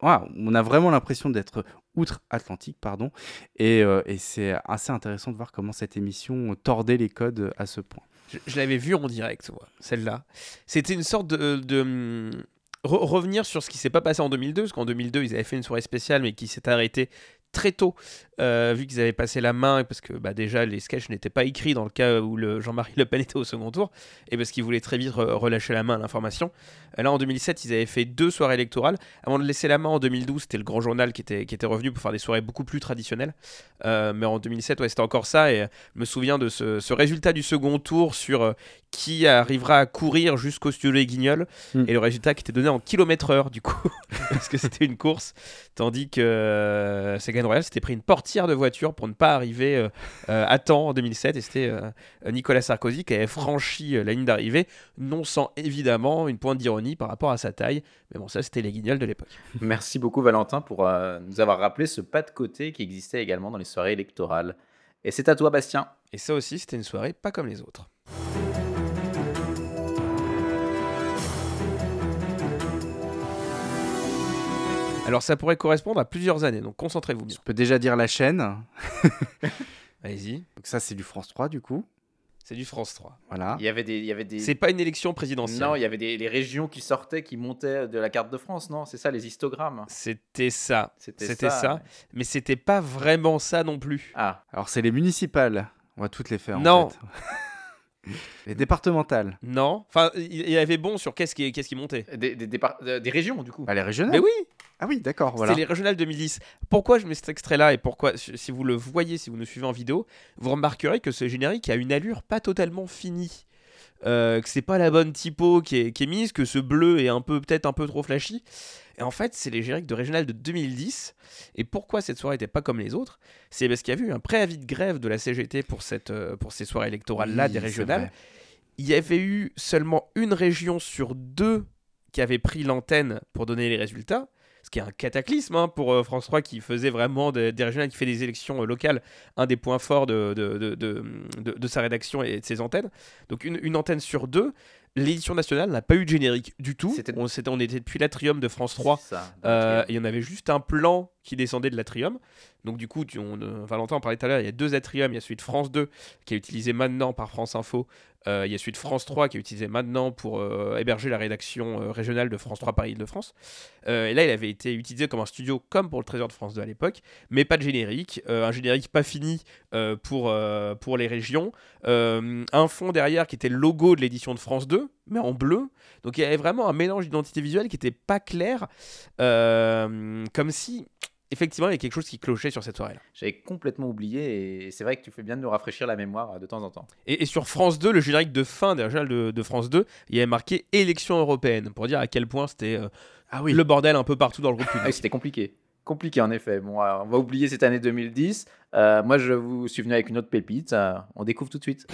on a vraiment l'impression d'être outre-Atlantique, pardon. Et, euh, et c'est assez intéressant de voir comment cette émission tordait les codes à ce point. Je, l'avais vu en direct, celle-là. C'était une sorte de. re- revenir sur ce qui s'est pas passé en 2002, parce qu'en 2002, ils avaient fait une soirée spéciale, mais qui s'est arrêtée très tôt, euh, vu qu'ils avaient passé la main, parce que bah, déjà les sketchs n'étaient pas écrits dans le cas où le Jean-Marie Le Pen <laughs> était au second tour, et parce qu'ils voulaient très vite re- relâcher la main à l'information. Euh, Là, en 2007, ils avaient fait deux soirées électorales. Avant de laisser la main en 2012, c'était le Grand Journal qui était, revenu pour faire des soirées beaucoup plus traditionnelles. Euh, mais en 2007, ouais, c'était encore ça, et je me souviens de ce, résultat du second tour sur qui arrivera à courir jusqu'au studio Les Guignols, et le résultat qui était donné en kilomètre heure, du coup, <laughs> parce que c'était une course, tandis que euh, Ségolène Royal s'était pris une portière de voiture pour ne pas arriver euh, euh, à temps en 2007, et c'était euh, Nicolas Sarkozy qui avait franchi euh, la ligne d'arrivée, non sans évidemment une pointe d'ironie par rapport à sa taille, mais bon, ça c'était les Guignols de l'époque. Merci beaucoup Valentin pour euh, nous avoir rappelé ce pas de côté qui existait également dans les soirées électorales. Et c'est à toi Bastien. Et ça aussi, c'était une soirée pas comme les autres. Alors ça pourrait correspondre à plusieurs années, donc concentrez-vous bien. Je peux déjà dire la chaîne. <laughs> Allez-y. Donc ça, c'est du France 3 du coup. C'est du France 3. Voilà. Il y avait des, il y avait des... C'est pas une élection présidentielle. Non, il y avait des les régions qui sortaient, qui montaient de la carte de France, non? C'est ça, les histogrammes. C'était ça. C'était C'était ça, ça. ouais. Mais c'était pas vraiment ça non plus. Ah. Alors c'est les municipales. On va toutes les faire. en Non. fait. <laughs> les départementales. Non. Enfin, il y avait bon sur qu'est-ce qui, qu'est-ce qui montait. Des, des, euh, des régions, du coup. Bah, les régionales. Mais oui Ah oui, d'accord. Voilà. C'est les régionales 2010. Pourquoi je mets cet extrait-là et pourquoi, si si vous le voyez, si vous nous suivez en vidéo, vous remarquerez que ce générique a une allure pas totalement finie. Euh, que c'est pas la bonne typo qui est, qui est mise, que ce bleu est un peu peut-être un peu trop flashy. Et en fait, c'est les génériques de régional de 2010. Et pourquoi cette soirée n'était pas comme les autres? C'est parce qu'il y a eu un préavis de grève de la CGT pour, cette, euh, pour ces soirées électorales-là, Oui, des régionales. Il y avait eu seulement une région sur deux qui avait pris l'antenne pour donner les résultats. Ce qui est un cataclysme hein, pour euh, France 3 qui faisait vraiment des, des régionales, qui fait des élections euh, locales, un des points forts de, de, de, de- de- de sa rédaction et de ses antennes. Donc une, une antenne sur deux. L'édition nationale n'a pas eu de générique du tout. On, était depuis l'Atrium de France 3. ça, Euh, et il y en avait juste un plan qui descendait de l'Atrium. Donc du coup, tu- on, euh, Valentin en parlait tout à l'heure, il y a deux Atriums. Il y a celui de France 2 qui est utilisé maintenant par France Info. Euh, il y a celui de France 3 qui est utilisé maintenant pour euh, héberger la rédaction euh, régionale de France 3 Paris-Île-de-France. Et là, il avait été utilisé comme un studio comme pour le Trésor de France 2 à l'époque, mais pas de générique. Un générique pas fini pour, pour les régions. Un fond derrière qui était le logo de l'édition de France 2, mais en bleu. Donc il y avait vraiment un mélange d'identité visuelle qui n'était pas clair. comme si, effectivement, il y avait quelque chose qui clochait sur cette soirée-là. J'avais complètement oublié et c'est vrai que tu fais bien de nous rafraîchir la mémoire euh, de temps en temps. Et, et sur France 2, le générique de fin des de, de France 2, il y avait marqué élection européenne pour dire à quel point c'était euh, le bordel un peu partout dans le groupe public. Ah oui, c'était compliqué. Compliqué en effet. Bon, euh, on va oublier cette année 2010. Euh, moi, je vous suis venu avec une autre pépite. euh, on découvre tout de suite.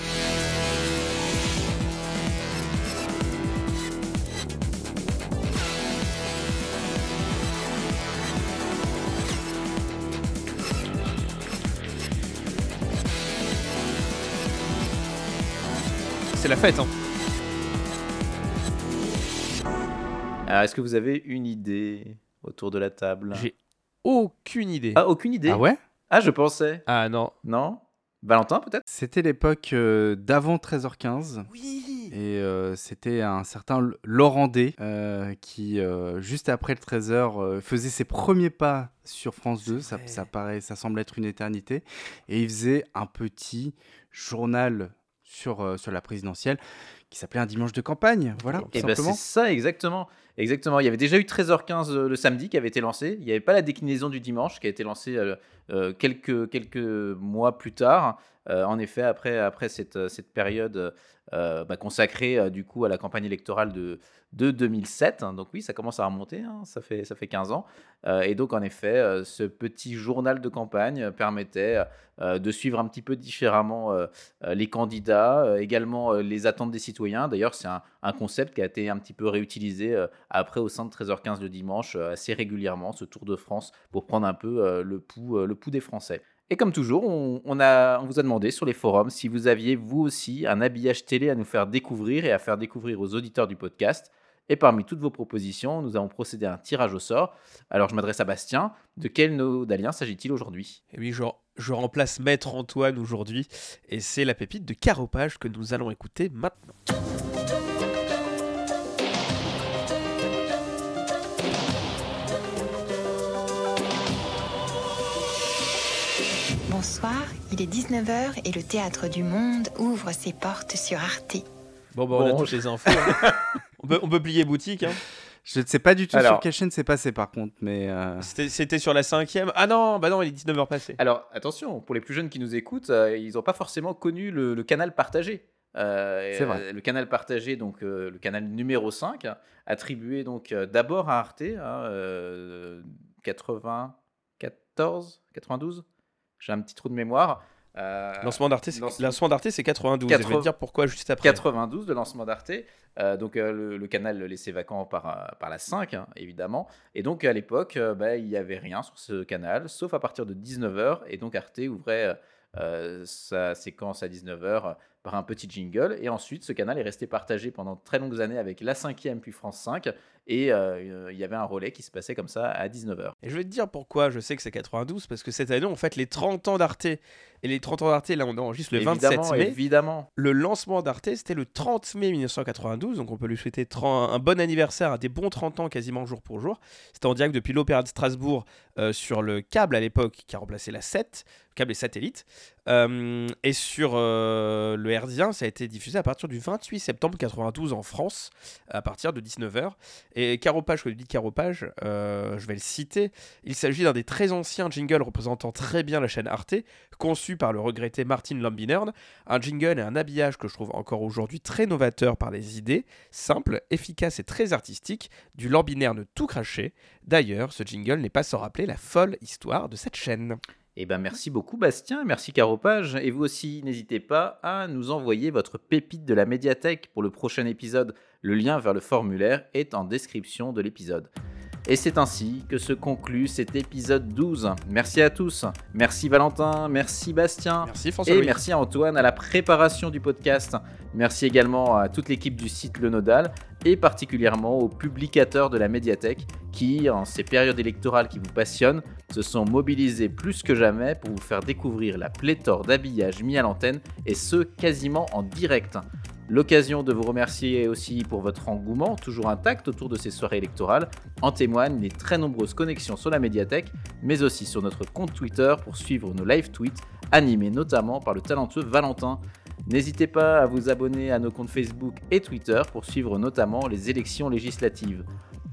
Hein. Alors, est-ce que vous avez une idée autour de la table? J'ai aucune idée. Ah, aucune idée? Ah ouais? Ah, je pensais. Ah non. Non? Valentin, peut-être? C'était l'époque euh, d'avant 13h15. Oui. Et euh, c'était un certain Laurent D euh, qui, euh, juste après le 13h, euh, faisait ses premiers pas sur France 2. Ça, ça, paraît, ça semble être une éternité. Et il faisait un petit journal sur, euh, sur la présidentielle qui s'appelait Un dimanche de campagne. Voilà, tout Et ben simplement. c'est ça, exactement. Exactement. Il y avait déjà eu 13h15 euh, le samedi qui avait été lancé. Il n'y avait pas la déclinaison du dimanche qui a été lancée euh, quelques, quelques mois plus tard. Euh, en effet, après, après cette, cette période euh, bah, consacrée euh, du coup à la campagne électorale de, de 2007, hein, donc oui, ça commence à remonter, hein, ça, fait, ça fait 15 ans. Euh, et donc, en effet, euh, ce petit journal de campagne permettait euh, de suivre un petit peu différemment euh, euh, les candidats, euh, également euh, les attentes des citoyens. D'ailleurs, c'est un, concept qui a été un petit peu réutilisé euh, après au sein de 13h15 le dimanche, euh, assez régulièrement, ce Tour de France, pour prendre un peu euh, le, euh, le pouls des Français. Et comme toujours, on, vous a demandé sur les forums si vous aviez vous aussi un habillage télé à nous faire découvrir et à faire découvrir aux auditeurs du podcast. Et parmi toutes vos propositions, nous avons procédé à un tirage au sort. Alors je m'adresse à Bastien. De quel nodalien s'agit-il aujourd'hui? Et oui, je remplace Maître Antoine aujourd'hui, et c'est la pépite de Caropage que nous allons écouter maintenant. Bonsoir, il est 19h et le Théâtre du Monde ouvre ses portes sur Arte. Bon, bah, on a Bon, toutes les infos. hein. <laughs> on, peut, on peut plier boutique. Hein. Je ne sais pas du tout Alors- sur quelle chaîne c'est passé par contre, mais. euh, C'était c'était sur la cinquième. Ah non, bah non, il est 19h passé. Alors attention, pour les plus jeunes qui nous écoutent, euh, ils n'ont pas forcément connu le, le canal partagé. Euh, C'est vrai. euh, Le canal partagé, donc euh, le canal numéro 5, attribué donc euh, d'abord à Arte, hein, euh, 94, 92, j'ai un petit trou de mémoire. Euh, Lancement d'Arte, c'est lance- lancement d'Arte, c'est 92. et Je vais te 80 dire pourquoi juste après. 92 de lancement d'Arte. Euh, donc euh, le, le canal le laissé vacant par, par la 5, hein, évidemment. Et donc à l'époque, bah, il n'y avait rien sur ce canal, sauf à partir de 19h. Et donc Arte ouvrait sa séquence à 19h par un petit jingle. Et ensuite, ce canal est resté partagé pendant très longues années avec la 5e puis France 5. Et euh, il y avait un relais qui se passait comme ça à 19h. Et je vais te dire pourquoi je sais que c'est 92, parce que cette année, on fête les 30 ans d'Arte. Et les 30 ans d'Arte, là, on enregistre le 27 Évidemment, mai. évidemment. Le lancement d'Arte, c'était le 30 mai 1992, donc on peut lui souhaiter 30 un bon anniversaire à des bons 30 ans quasiment jour pour jour. C'était en direct depuis l'Opéra de Strasbourg euh, sur le câble à l'époque qui a remplacé la 7, câble et satellite. Euh, et sur euh, le Herdien, ça a été diffusé à partir du 28 septembre 92 en France, à partir de 19h. Et Caropage, quand je dis Caropage, euh, je vais le citer, il s'agit d'un des très anciens jingles représentant très bien la chaîne Arte, conçu par le regretté Martin Lambinern. Un jingle et un habillage que je trouve encore aujourd'hui très novateur par les idées, simples, efficaces et très artistiques, du Lambinern tout craché. D'ailleurs, ce jingle n'est pas sans rappeler la folle histoire de cette chaîne. Eh ben merci beaucoup Bastien, merci Caropage. Et vous aussi, n'hésitez pas à nous envoyer votre pépite de la médiathèque pour le prochain épisode. Le lien vers le formulaire est en description de l'épisode. Et c'est ainsi que se conclut cet épisode 12. Merci à tous. Merci Valentin, merci Bastien. Merci François Et Louis. merci à Antoine à la préparation du podcast. Merci également à toute l'équipe du site Le Nodal et particulièrement aux publicateurs de la médiathèque qui, en ces périodes électorales qui vous passionnent, se sont mobilisés plus que jamais pour vous faire découvrir la pléthore d'habillages mis à l'antenne et ce quasiment en direct. L'occasion de vous remercier aussi pour votre engouement, toujours intact autour de ces soirées électorales. En témoignent les très nombreuses connexions sur la médiathèque, mais aussi sur notre compte Twitter pour suivre nos live tweets, animés notamment par le talentueux Valentin. N'hésitez pas à vous abonner à nos comptes Facebook et Twitter pour suivre notamment les élections législatives.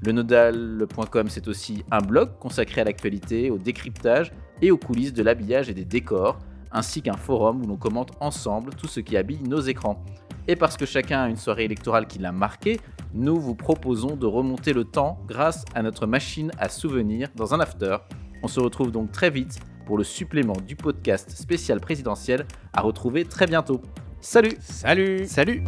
Le nodal.com, c'est aussi un blog consacré à l'actualité, au décryptage et aux coulisses de l'habillage et des décors, ainsi qu'un forum où l'on commente ensemble tout ce qui habille nos écrans. Et parce que chacun a une soirée électorale qui l'a marqué, nous vous proposons de remonter le temps grâce à notre machine à souvenirs dans un after. On se retrouve donc très vite pour le supplément du podcast spécial présidentiel à retrouver très bientôt. Salut Salut Salut